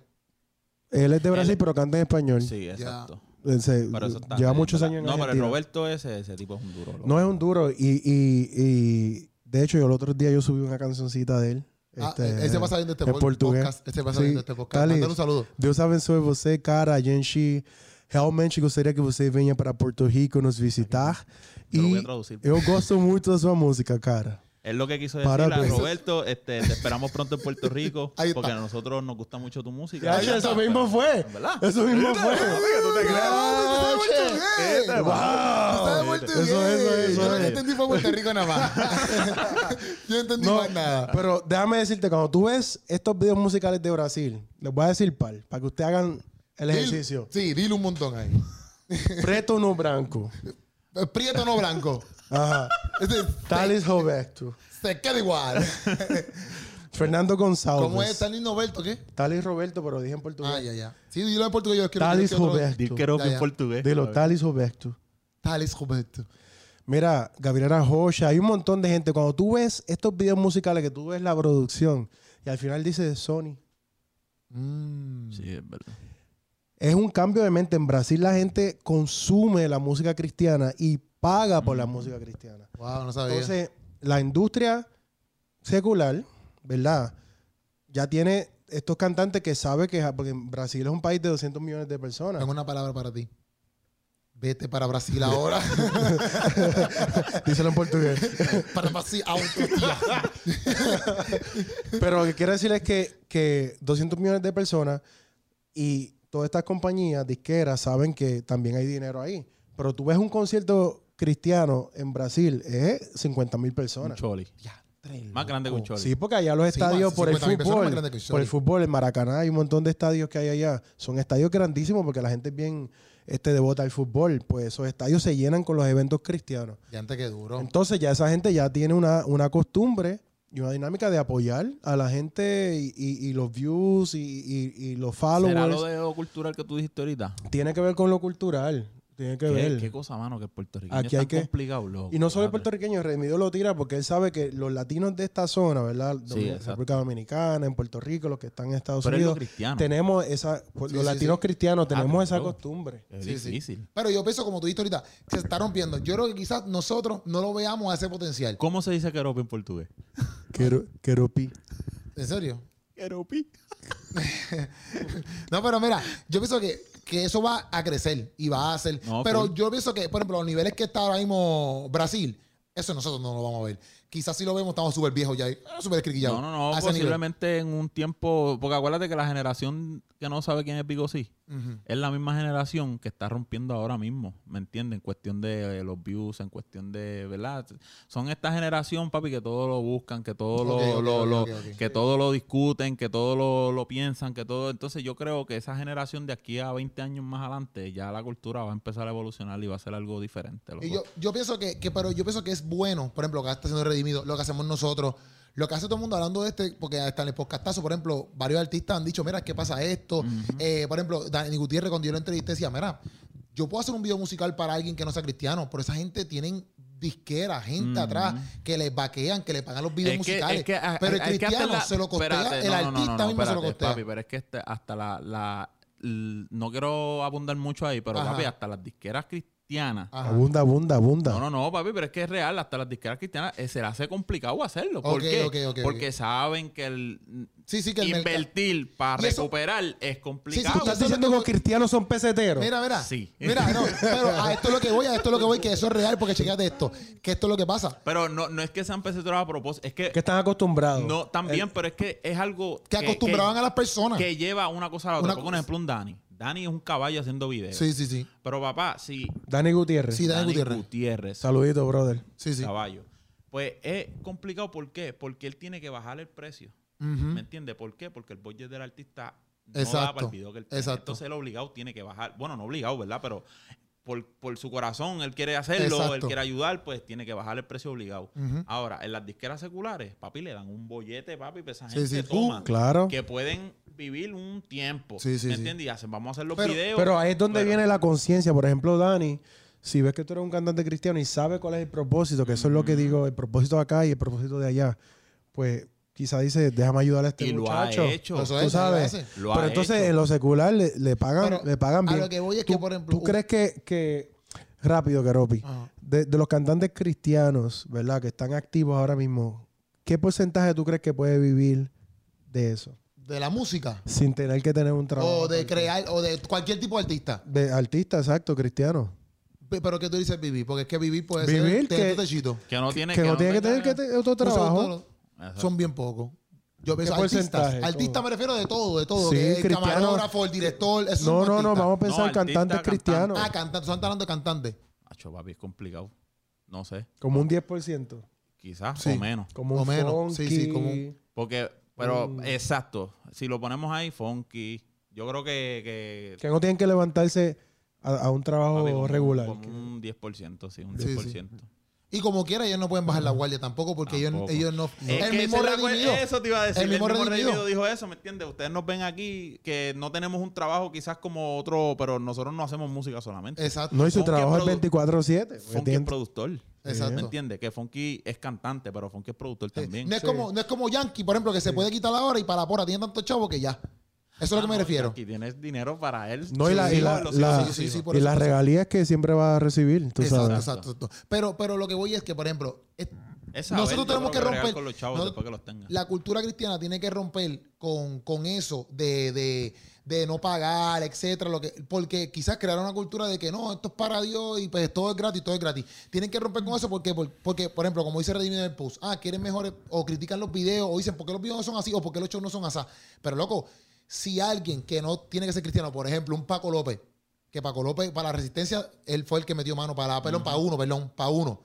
Él es de Brasil, él- pero canta en español. Sí, exacto. Ese- Pero eso está- lleva muchos verdad. años en No, pero el Argentina. Roberto ese, ese tipo es un duro. loco. No es un duro. Y, y, y de hecho, yo el otro día yo subí una cancioncita de él. Ah, este, ese pasa viendo este en portugués. podcast. Ese pasa Sí. viendo este podcast. Mándale un saludo. Deus abençoe você, cara. A gente realmente gostaria que você venha para Porto Rico nos visitar. Te lo voy a E traducir. eu gosto muito da sua música, cara. Es lo que quiso decir Parabéns. Roberto. Este, te esperamos pronto en Puerto Rico porque a nosotros nos gusta mucho tu música. Ya, eso mismo fue. ¿Verdad? Eso mismo fue. Eso, eso, eso Yo lo que entendí fue Puerto Rico nada más. Yo no entendí No, más nada. pero déjame decirte, cuando tú ves estos videos musicales de Brasil, les voy a decir par, para que ustedes hagan el Dil- ejercicio. Sí, dile un montón ahí. Preto no branco. Prieto no blanco. Ajá. Talis Roberto. se queda igual. Fernando González. ¿Cómo es? ¿Talis Novelto qué? Talis Roberto, pero dije en portugués. Ah, ya, ya. Sí, dilo en portugués. Yo quiero Talis quiero Roberto. Ya, en portugués. Dilo, Talis Roberto. Talis Roberto. Mira, Gabriela Rocha, hay un montón de gente. Cuando tú ves estos videos musicales, que tú ves la producción y al final dice Sony, Mm. Sí, es verdad. es un cambio de mente. En Brasil la gente consume la música cristiana y paga por la música cristiana. Wow, no sabía. Entonces, la industria secular, ¿verdad? Ya tiene estos cantantes que sabe que, porque Brasil es un país de 200 millones de personas. Tengo una palabra para ti. Vete para Brasil ahora. Díselo en portugués. para Brasil. Pero lo que quiero decir es que, que 200 millones de personas y todas estas compañías disqueras saben que también hay dinero ahí. Pero tú ves un concierto cristiano en Brasil, es 50 mil Un personas. choli. Más grande que un choli. Sí, porque allá los Sí, estadios más, por el 50.000 personas más fútbol, grandes que el por el fútbol, en Maracaná hay un montón de estadios que hay allá. Son estadios grandísimos porque la gente es bien este, devota al fútbol. Pues esos estadios se llenan con los eventos cristianos. Ya antes que duro. Entonces ya esa gente ya tiene una, una costumbre y una dinámica de apoyar a la gente y, y- y los views y, y- y los ¿Será followers. lo de lo cultural que tú dijiste ahorita? Tiene que ver con lo cultural. Tiene que ¿Qué, ver. qué cosa, mano, que el puertorriqueño Aquí es hay tan que- complicado, loco. Y no solo el puertorriqueño, Redimido lo tira porque él sabe que los latinos de esta zona, ¿verdad? Sí, Domin- exacto. República Dominicana, en Puerto Rico, los que están en Estados Pero es Unidos, cristiano. tenemos esa, pues, Sí, los sí, latinos sí. cristianos tenemos Ah, esa claro. costumbre. Es Sí, sí. difícil. Pero yo pienso, como tú dijiste ahorita, que se está rompiendo. Yo creo que quizás nosotros no lo veamos a ese potencial. ¿Cómo se dice queropi en portugués? Quiero, quiero pi. ¿En serio? Queropi. No, pero mira, yo pienso que, que eso va a crecer y va a hacer. No, pero cool. yo pienso que, por ejemplo, los niveles que está ahora mismo Brasil, eso nosotros no lo vamos a ver. Quizás si lo vemos, estamos súper viejos ya, súper escriquillados. No, no, no. nivel. Posiblemente en un tiempo. Porque acuérdate que la generación que no sabe quién es Vigo es la misma generación que está rompiendo ahora mismo. ¿Me entiendes? En cuestión de eh, los views, en cuestión de. ¿Verdad? Son esta generación, papi, que todo lo buscan, que todo lo, lo- que todo lo discuten, que todo lo, lo piensan, que todo. Entonces yo creo que esa generación de aquí a 20 años más adelante, ya la cultura va a empezar a evolucionar y va a ser algo diferente. Y yo, yo pienso que, que- pero yo pienso que es bueno, por ejemplo, lo que está haciendo Redimido, lo que hacemos nosotros, lo que hace todo el mundo hablando de este, porque hasta en el podcastazo, por ejemplo, varios artistas han dicho, mira, ¿qué pasa esto? Eh, por ejemplo, Dani Gutiérrez, cuando yo lo entrevisté, decía, mira, yo puedo hacer un video musical para alguien que no sea cristiano, pero esa gente tienen disquera, gente atrás, que les vaquean, que le pagan los videos Es que- musicales. es que, ah, pero el cristiano la- se lo costea, espérate, el no, no, no, artista no, mismo se lo costea. Papi, pero es que este- hasta la, No quiero abundar mucho ahí, pero Ajá. papi, hasta las disqueras cristianas. Ajá. Abunda, abunda, abunda. No, no, no, papi, pero es que es real. Hasta las disqueras cristianas eh, se le hace complicado hacerlo. ¿Por Ok, qué? ok, ok, Porque saben que el Sí, sí, que el invertir para recuperar es Sí, complicado. sí, ¿Tú estás diciendo que los cristianos son peseteros? Mira, mira. Sí. Mira, no, pero a esto es lo que voy, a esto es lo que voy, que eso es real, porque chequeate esto, que esto es lo que pasa. Pero no, no es que sean peseteros a propósito, es que que están acostumbrados. no también, El- pero es que es algo Que acostumbraban a las personas. que lleva una cosa a la otra. Una cosa- ejemplo, un Dani. Dani es un caballo haciendo videos. Sí, sí, sí. Pero papá, si Dani Gutiérrez. Sí, Dani Gutiérrez. Gutiérrez, Saludito, brother. Sí, sí. caballo, pues es complicado. ¿Por qué? Porque él tiene que bajar el precio. ¿Me entiendes? ¿Por qué? Porque el budget del artista no da Exacto, para el video que él tiene. exacto. Entonces él obligado tiene que bajar. Bueno, no obligado, ¿verdad? Pero por, por su corazón él quiere hacerlo, él quiere ayudar, pues tiene que bajar el precio obligado. Ahora, en las disqueras seculares, papi, le dan un bollete, papi, pues esa gente sí. toma. Uh, claro. Que pueden vivir un tiempo. Sí, sí, ¿Me entiendes? Y hacen, vamos a hacer los Pero- videos. Pero ahí es donde pero- viene la conciencia. Por ejemplo, Dani, si ves que tú eres un cantante cristiano y sabes cuál es el propósito, que eso es lo que digo, el propósito de acá y el propósito de allá, pues quizá dice, déjame ayudar a este Y lo ha muchacho. hecho. Eso Tú es, sabes. lo Pero ha entonces hecho. en lo secular le, le pagan, Pero le pagan a bien. lo que voy es que, ¿Tú, por ejemplo, ¿Tú crees que, que rápido, Keropi, de, de los cantantes cristianos, ¿verdad? Que están activos ahora mismo, ¿qué porcentaje tú crees que puede vivir de eso? de la música Sin tener que tener un trabajo. o de crear o de cualquier tipo de artista. De artista, exacto, cristiano. Pe- Pero ¿qué tú dices vivir? Porque es que vivir puede Vivir ser tener que- tu techito. Que no tiene que no tiene que tener que tener otro son trabajo. Exacto. Son bien pocos. Yo pienso ¿Qué artistas. porcentaje? Artista ¿Cómo? me refiero de todo, de todo. Sí, que el cristiano. camarógrafo, el director, esos No, no, no, artistas. vamos a pensar No, en cantantes artista, cristianos. Ah, cantantes, están hablando de cantantes. Acho, papi, es complicado. No sé. Como un 10%. Quizás Sí. o menos. Como O un menos, sí, sí, funky. como un- Porque, pero, Mm. exacto. Si lo ponemos ahí, funky. Yo creo que. que Que no tienen que levantarse a, a un trabajo papi, regular. Como que- un 10%, sí, un Sí, sí. 10%. Y como quiera, ellos no pueden bajar la guardia tampoco porque ellos, Tampoco. ellos no. Es el mismo redimido. Eso te iba a decir. El mismo redimido. dijo eso, ¿me entiendes? Ustedes nos ven aquí que no tenemos un trabajo quizás como otro, pero nosotros no hacemos música solamente. Exacto. No, y su Funky trabajo es produ- 24-7. porque Funky es productor. Exacto. ¿Me entiendes? Que Funky es cantante, pero Funky es productor Sí. también. No es, Sí. como, no es como Yankee, por ejemplo, que se puede quitar la hora y para la pora tiene tanto chavo que ya. Eso es lo que me Ah, no, refiero. Aquí tienes dinero para él. No, y la, la, la- sí, sí, las regalías que siempre va a recibir, tú Exacto, sabes. exacto, exacto. Pero, pero lo que voy es que, por ejemplo, es- Es saber, nosotros tenemos que romper. con los chavos no- después que los tengan. la cultura cristiana tiene que romper con, con eso de, de, de no pagar, etcétera, lo que, porque quizás crearon una cultura de que no, esto es para Dios y pues todo es gratis, todo es gratis. Tienen que romper con eso porque, por- porque por ejemplo, como dice Redimido en el post, ah, quieren mejores, o critican los videos, o dicen, ¿por qué los videos no son así? O ¿por qué los shows no son así? Pero loco, si alguien que no tiene que ser cristiano, por ejemplo, un Paco López, que Paco López para la resistencia, él fue el que metió mano para, perdón, para uno, perdón, para uno.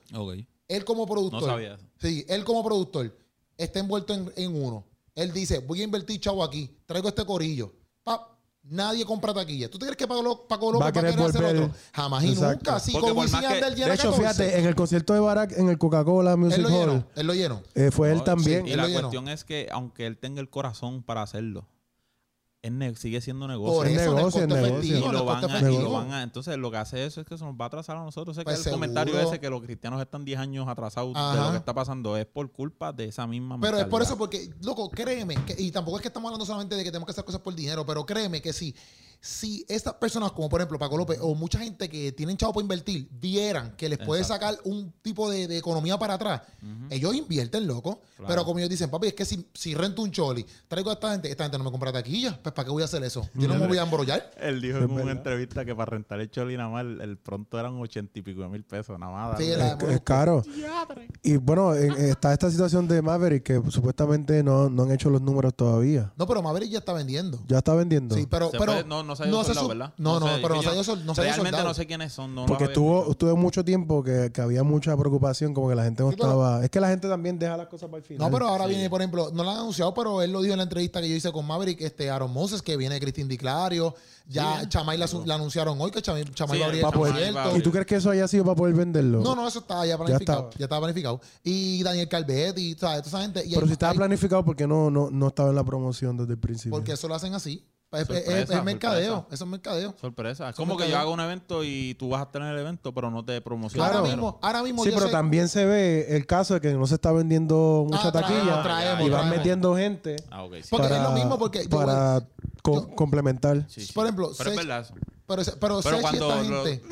Él como productor. No sabía eso. Sí, él como productor está envuelto en, en uno. Él dice, voy a invertir chavo aquí, traigo este corillo. Pap, nadie compra taquilla. ¿Tú te crees que Paco, Lo- Paco López Va a va a querer querer hacer otro? Jamás y Exacto. nunca. Así Wisin y que- De hecho, 14. fíjate, en el concierto de Barack, en el Coca-Cola él Music lo Hall, llenó, él lo llenó. eh, fue él también. Y Él la lo llenó. cuestión es que, aunque él tenga el corazón para hacerlo, es ne- sigue siendo negocio. Por Es eso, negocio, es costo negocio. y lo van, a, y lo van a- entonces lo que hace eso es que se nos va a atrasar a nosotros. Sé Pues que el comentario seguro. ese que los cristianos están 10 años atrasados de Ajá. lo que está pasando es por culpa de esa misma Pero es por mentalidad. eso, porque, loco, créeme, que- y tampoco es que estamos hablando solamente de que tenemos que hacer cosas por dinero, pero créeme que si, si estas personas, como por ejemplo Paco López, o mucha gente que tienen chavo para invertir, vieran que les puede Exacto. sacar un tipo de, de economía para atrás, ellos invierten, loco. Claro. Pero como ellos dicen, papi, es que si, si rento un choli, traigo a esta gente, esta gente no me compra taquilla, pues ¿para qué voy a hacer eso? Yo no me voy a embrollar. Él dijo en una entrevista que para rentar el Choli nada más el, el pronto eran ochenta y pico de mil pesos, nada más. Sí, Es, es caro. Y bueno, en- está esta situación de Maverick que supuestamente no, no han hecho los números todavía. No, pero Maverick ya está vendiendo. Ya está vendiendo. Sí, pero, no, no se soldado, su- ¿verdad? No, no, sé, pero no se ha ido sol- no se ha ido Realmente soldado. no sé quiénes son. No Porque había estuvo, estuvo mucho tiempo que, que había mucha preocupación, como que la gente no Sí, pero- estaba. Es que la gente también deja las cosas para el final. No, pero ahora Sí. viene, por ejemplo, no lo han anunciado, pero él lo dijo en la entrevista que yo hice con Maverick, este Aaron Moses, que viene Cristín Di Clario. Ya Sí, Chamay la, la anunciaron hoy, que Chamay, Chamay Sí, va a abrir el abrir. ¿Y tú crees que eso haya sido para poder venderlo? No, no, eso estaba ya planificado. estaba. Ya estaba, planificado. Y Daniel Calvet y toda esa gente. Y Pero hay- si estaba hay- planificado, porque no, no, no estaba en la promoción desde el principio? Porque eso lo hacen así. Es, es- Sorpresa, es- es mercadeo. sorpresa. Eso es mercadeo. Sorpresa. Es como que yo hago un evento y tú vas a tener el evento, pero no te promocionan. Ahora mismo, ahora mismo Sí, yo pero sé- también se ve el caso de que no se está vendiendo mucha Ah, taquilla traemos, y van traemos. metiendo gente Ah, ok. sí. Porque para, es lo mismo, porque yo para co- yo- complementar. Sí, sí. Por ejemplo, pero es Sech-. Pero, pero, Pero Sech y cuando esta lo- gente.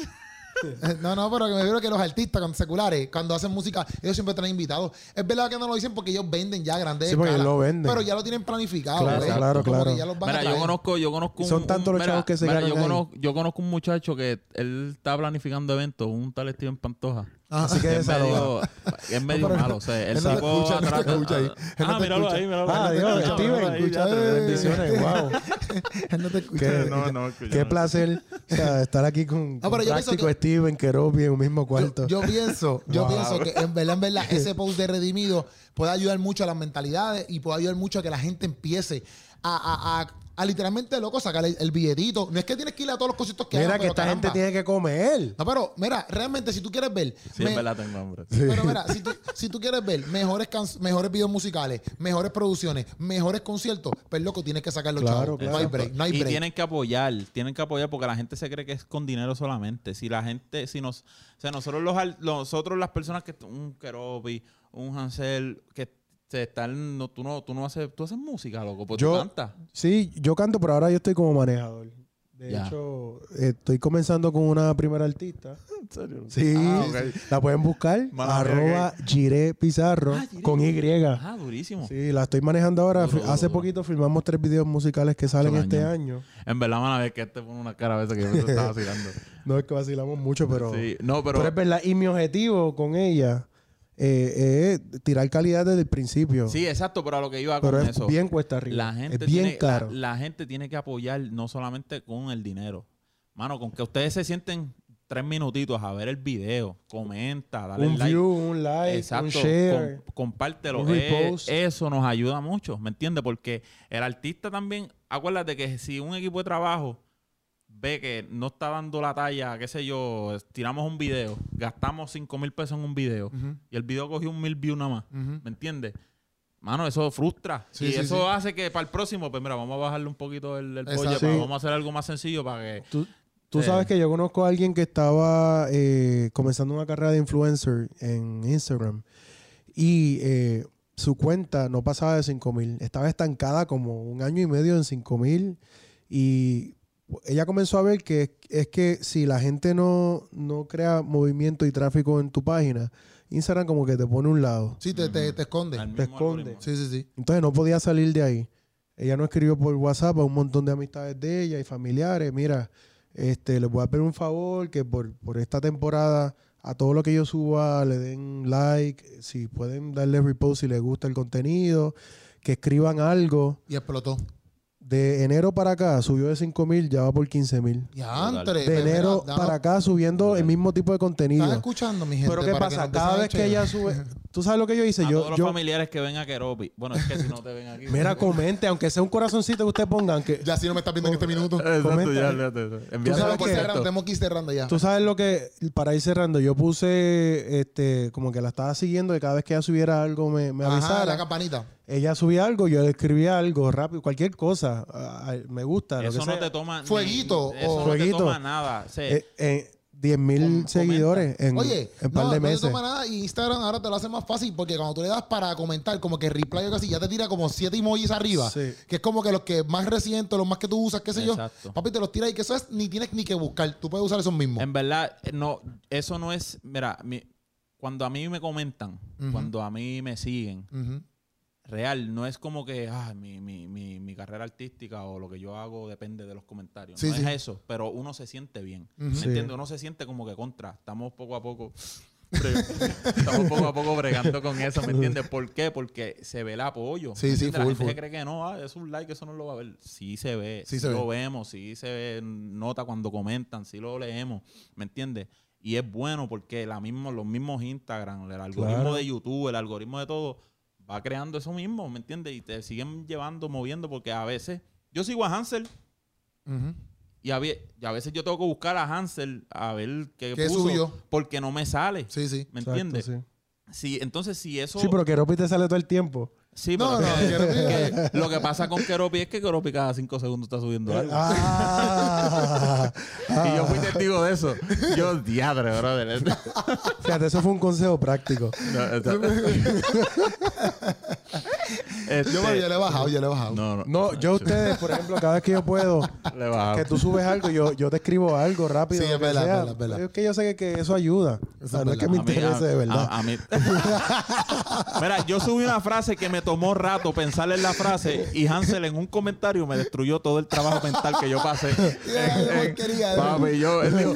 No, no, pero que me refiero que los artistas cuando seculares, cuando hacen música, ellos siempre traen invitados. Es verdad que no lo dicen porque ellos venden ya grandes Sí, porque escalas, lo venden. Pero ya lo tienen planificado. Claro, claro, Como claro. que ya los van a Mira, yo conozco, yo conozco un, son tantos los mira, chavos que se mira, ganan yo ahí. conozco, yo conozco un muchacho que él está planificando eventos, un tal Steven Pantoja. Así que es medio, es medio malo. O sea, él no sacó no te atrás- escucha ahí. No Ah, te míralo ahí, míralo Ah, ahí. Dios, Míralo Steven, escucha. Bendiciones, wow. Él no te escucha. Qué, No, no, no. placer o sea, estar aquí con, No, con pero yo pienso Práctico que- Steven, Keropi en un mismo cuarto. Yo, yo pienso, yo Wow. pienso que en verdad, en verdad, ese post de Redimido puede ayudar mucho a las mentalidades y puede ayudar mucho a que la gente empiece a, a, a, a literalmente, loco, sacar el, el billetito. No es que tienes que ir a todos los conciertos que Mira hagan, que pero esta caramba. gente tiene que comer. No, pero mira, realmente si tú quieres ver... Sí, me- en verdad tengo hambre. Pero mira, si tú, si tú quieres ver mejores, can- mejores videos musicales, mejores producciones, mejores conciertos, pues loco, tienes que sacar los Claro, chavos. No hay break, no hay y break. tienen que apoyar, tienen que apoyar porque la gente se cree que es con dinero solamente. Si la gente, si nos, o sea, nosotros los, al- nosotros las personas que un Keropi, un Hansel, que se están, no, tú no, tú no haces, tú haces música, loco, pues Yo- tú cantas. Sí, yo canto, pero ahora yo estoy como manejador. De Ya. hecho, estoy comenzando con una primera artista. ¿En serio? Sí, Ah, ok. la pueden buscar. Mala arroba Gire Pizarro Ah, Gire. con Y. Ah, durísimo. Sí, la estoy manejando ahora. Duro, Hace duro, poquito filmamos tres videos musicales que salen este año. En verdad, mano, es que este pone una cara a veces que yo me estaba vacilando. No es que vacilamos mucho, pero, Sí, no, pero, pero es verdad. Y mi objetivo con ella eh, es tirar calidad desde el principio. sí, exacto, pero a lo que iba pero con es eso. bien cuesta arriba. La gente, es bien tiene, caro. La, la gente tiene que apoyar no solamente con el dinero. Mano, con que ustedes se sienten tres minutitos a ver el video, comenta, dale un like. view, un like, Exacto, un share. com- compártelo. un Eh, repost. eso nos ayuda mucho, ¿me entiendes? Porque el artista también, acuérdate que si un equipo de trabajo ve que no está dando la talla, qué sé yo, tiramos un video, gastamos 5 mil pesos en un video y el video cogió un mil views nada más. ¿me entiendes? Mano, eso frustra. Sí, y sí, eso sí. hace que para el próximo, pues mira, vamos a bajarle un poquito el, para- vamos a hacer algo más sencillo para que... Tú, tú Sí. sabes que yo conozco a alguien que estaba eh, comenzando una carrera de influencer en Instagram y eh, su cuenta no pasaba de 5 mil. Estaba estancada como un año y medio en 5 mil. Y ella comenzó a ver que es que si la gente no, no crea movimiento y tráfico en tu página, Instagram como que te pone a un lado. Sí, te, te, te esconde. Al Te esconde. algoritmo. Sí, sí, sí. Entonces no podía salir de ahí. Ella no escribió por WhatsApp a un montón de amistades de ella y familiares. Mira, este, les voy a pedir un favor que por, por esta temporada a todo lo que yo suba le den like, si pueden darle repost si les gusta el contenido, que escriban algo. Y explotó. De enero para acá subió de 5 mil, ya va por 15 mil. Ya, antes. De enero para acá subiendo el mismo tipo de ¿Estás contenido. escuchando, mi gente? Pero ¿qué Para que pasa? nos Cada vez que ella sube... ¿Tú sabes lo que yo hice? A Yo, todos los yo, familiares que ven a Keropi. Bueno, es que si no te ven aquí. mira, comente, aunque sea un corazoncito que usted pongan, que Ya si no me estás viendo en este minuto. Exacto, ya, de eso. sabes que cerrando, tenemos que ir cerrando ya. Tú sabes lo que, para ir cerrando, yo puse, este, como que la estaba siguiendo y cada vez que ella subiera algo me, me Ajá, avisara. la campanita. ella subía algo, yo le escribía algo rápido, cualquier cosa, ah, me gusta, lo Eso que no sea. te toma. ni- Fueguito Eso o- no Fueguito. te toma nada. Sí. Eh, eh, 10 Com- mil comenta. seguidores en, Oye, en par no, de no te meses. toma nada y Instagram ahora te lo hace más fácil porque cuando tú le das para comentar, como que reply o casi, ya te tira como siete emojis arriba. Sí. Que es como que los que más recientes, los más que tú usas, qué sé Exacto. yo. Papi, te los tira y que eso es, ni tienes ni que buscar. Tú puedes usar esos mismos. En verdad, eh, no, eso no es. Mira, mi- cuando a mí me comentan, cuando a mí me siguen, Ujú. Real, no es como que ah, mi, mi, mi, mi carrera artística o lo que yo hago depende de los comentarios. Sí, no sí. es eso, pero uno se siente bien. ¿Me Sí. entiendes? Uno se siente como que contra. Estamos poco a poco. Estamos poco a poco bregando con eso, ¿me entiendes? ¿Por qué? Porque se ve el apoyo. Sí, ¿me sí, entiendes? La full, gente full. se cree que no, ah, es un like, eso no lo va a ver. Sí se ve, Sí sí, se lo ve. vemos, sí se ve, nota cuando comentan, sí lo leemos, ¿me entiendes? Y es bueno porque la los mismos Instagram, el algoritmo Claro. de YouTube, el algoritmo de todo, va creando eso mismo, ¿me entiendes? Y te siguen llevando, moviendo, porque a veces, yo sigo a Hansel y a, ve- y a veces yo tengo que buscar a Hansel a ver qué, ¿Qué puso, subió? porque no me sale, Sí, sí. ¿me entiendes? Sí. Sí, entonces si eso... Sí, pero que Ropi te sale todo el tiempo. Sí, No, pero no, que- Keropi- que lo que pasa con Keropi es que Keropi cada cinco segundos está subiendo algo. Ah, Y yo fui testigo de eso. Yo, diadre, brother. Fíjate, eso fue un consejo práctico. No, Este, Yo, yo le he bajado, yo le he bajado. no, no, No, yo a ustedes, por ejemplo, cada vez que yo puedo, le que tú subes algo, yo, yo te escribo algo rápido. Sí, es verdad, sea. verdad, es verdad. Es que yo sé que, que eso ayuda. O sea, es no es que me interese a- de verdad. a- a mí- Mira, yo subí una frase que me tomó rato pensar en la frase y Hansel en un comentario me destruyó todo el trabajo mental que yo pasé. En- en- papi, yo, él dijo,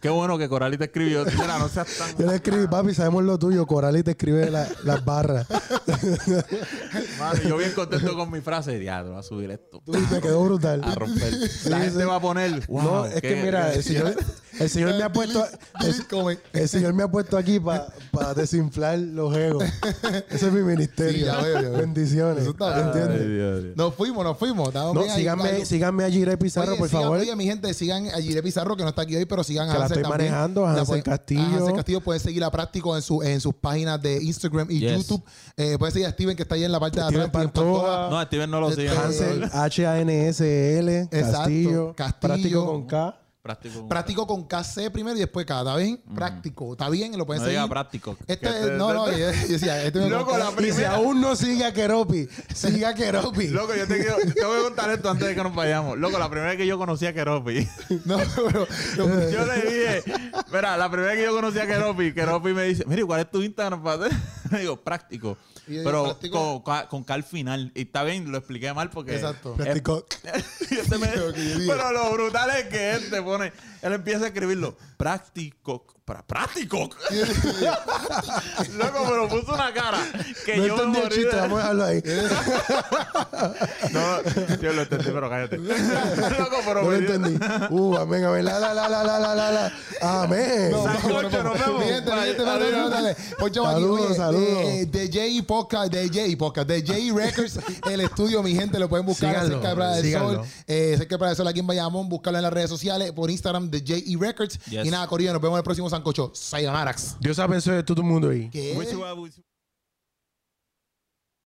qué bueno que Corali te escribió. Mira, no seas tan... Yo le escribí, papi, sabemos lo tuyo. Coral y te escribe la- las barras. Mano, yo bien contento con mi frase. Diablo, a subir esto. Tú te quedó brutal. A romper. La gente sí. va a poner. Wow, no, es que mira, el señor, el señor me ha puesto, el señor me ha puesto aquí para desinflar los egos. Ese es mi ministerio. Sí, ya veo, ya veo. Bendiciones. Eso está bien. Ay, ¿Entiendes? Dios, Dios. Nos fuimos, nos fuimos. No, bien síganme, síganme a Jiré Pizarro, Oye, por sigan- favor. Oye, mi gente, sigan a Jiré Pizarro, que no está aquí hoy, pero sigan a Que la Hansel estoy también. manejando, a La Hansel Castillo. a Hansel Castillo pueden seguir a Práctico en, su, en sus páginas de Instagram y Yes. YouTube. Eh, pueden seguir a Steven, que está ahí en la parte de Steven Pantoja. No, Steven no lo Este, sigue. Hansel, H-A-N-S-L, Castillo, Castillo. práctico con K. Práctico. Práctico con KC primero y después K, ¿está bien? Práctico, ¿está bien? Lo pueden No diga seguir. práctico. Este, Que te- no, no, yo, yo decía, este me Loco, la Y si aún no sigue a Keropi, siga a Keropi. Loco, yo te, quiero, te voy a contar esto antes de que nos vayamos. Loco, la primera vez que yo conocí a Keropi, No, pero, yo le dije, mira, la primera vez que yo conocí a Keropi, Keropi me dice, mira, ¿cuál es tu Instagram? para hacer?" Le digo, práctico. Pero con, con, K al final. Y está bien, lo expliqué mal porque... Exacto. es- este me- pero lo brutal es que él te pone, él empieza a escribirlo, práctico, pra- práctico. Loco, pero puso una cara que No yo me entendí el morí chiste, de- vamos a dejarlo ahí. No, yo lo entendí, pero cállate. Loco, pero No lo me- entendí. Uh, amén, amén. La, la, la, la, la, la, la, la. Amén. No, Sancocho, nos vemos. Dale, dale, Saludos, oye, saludos. De, J Podcast, de J Podcast, de J Records, el estudio, mi gente, lo pueden buscar Síganlo, cerca de Playa del. Sol. Eh, cerca de del Sol aquí en Bayamón, buscarlo en las redes sociales, por Instagram de J Records. Y nada, Corillo, nos vemos en el próximo Sancocho. Sayonarax. Dios ha pensado de todo el mundo ahí. ¿Qué?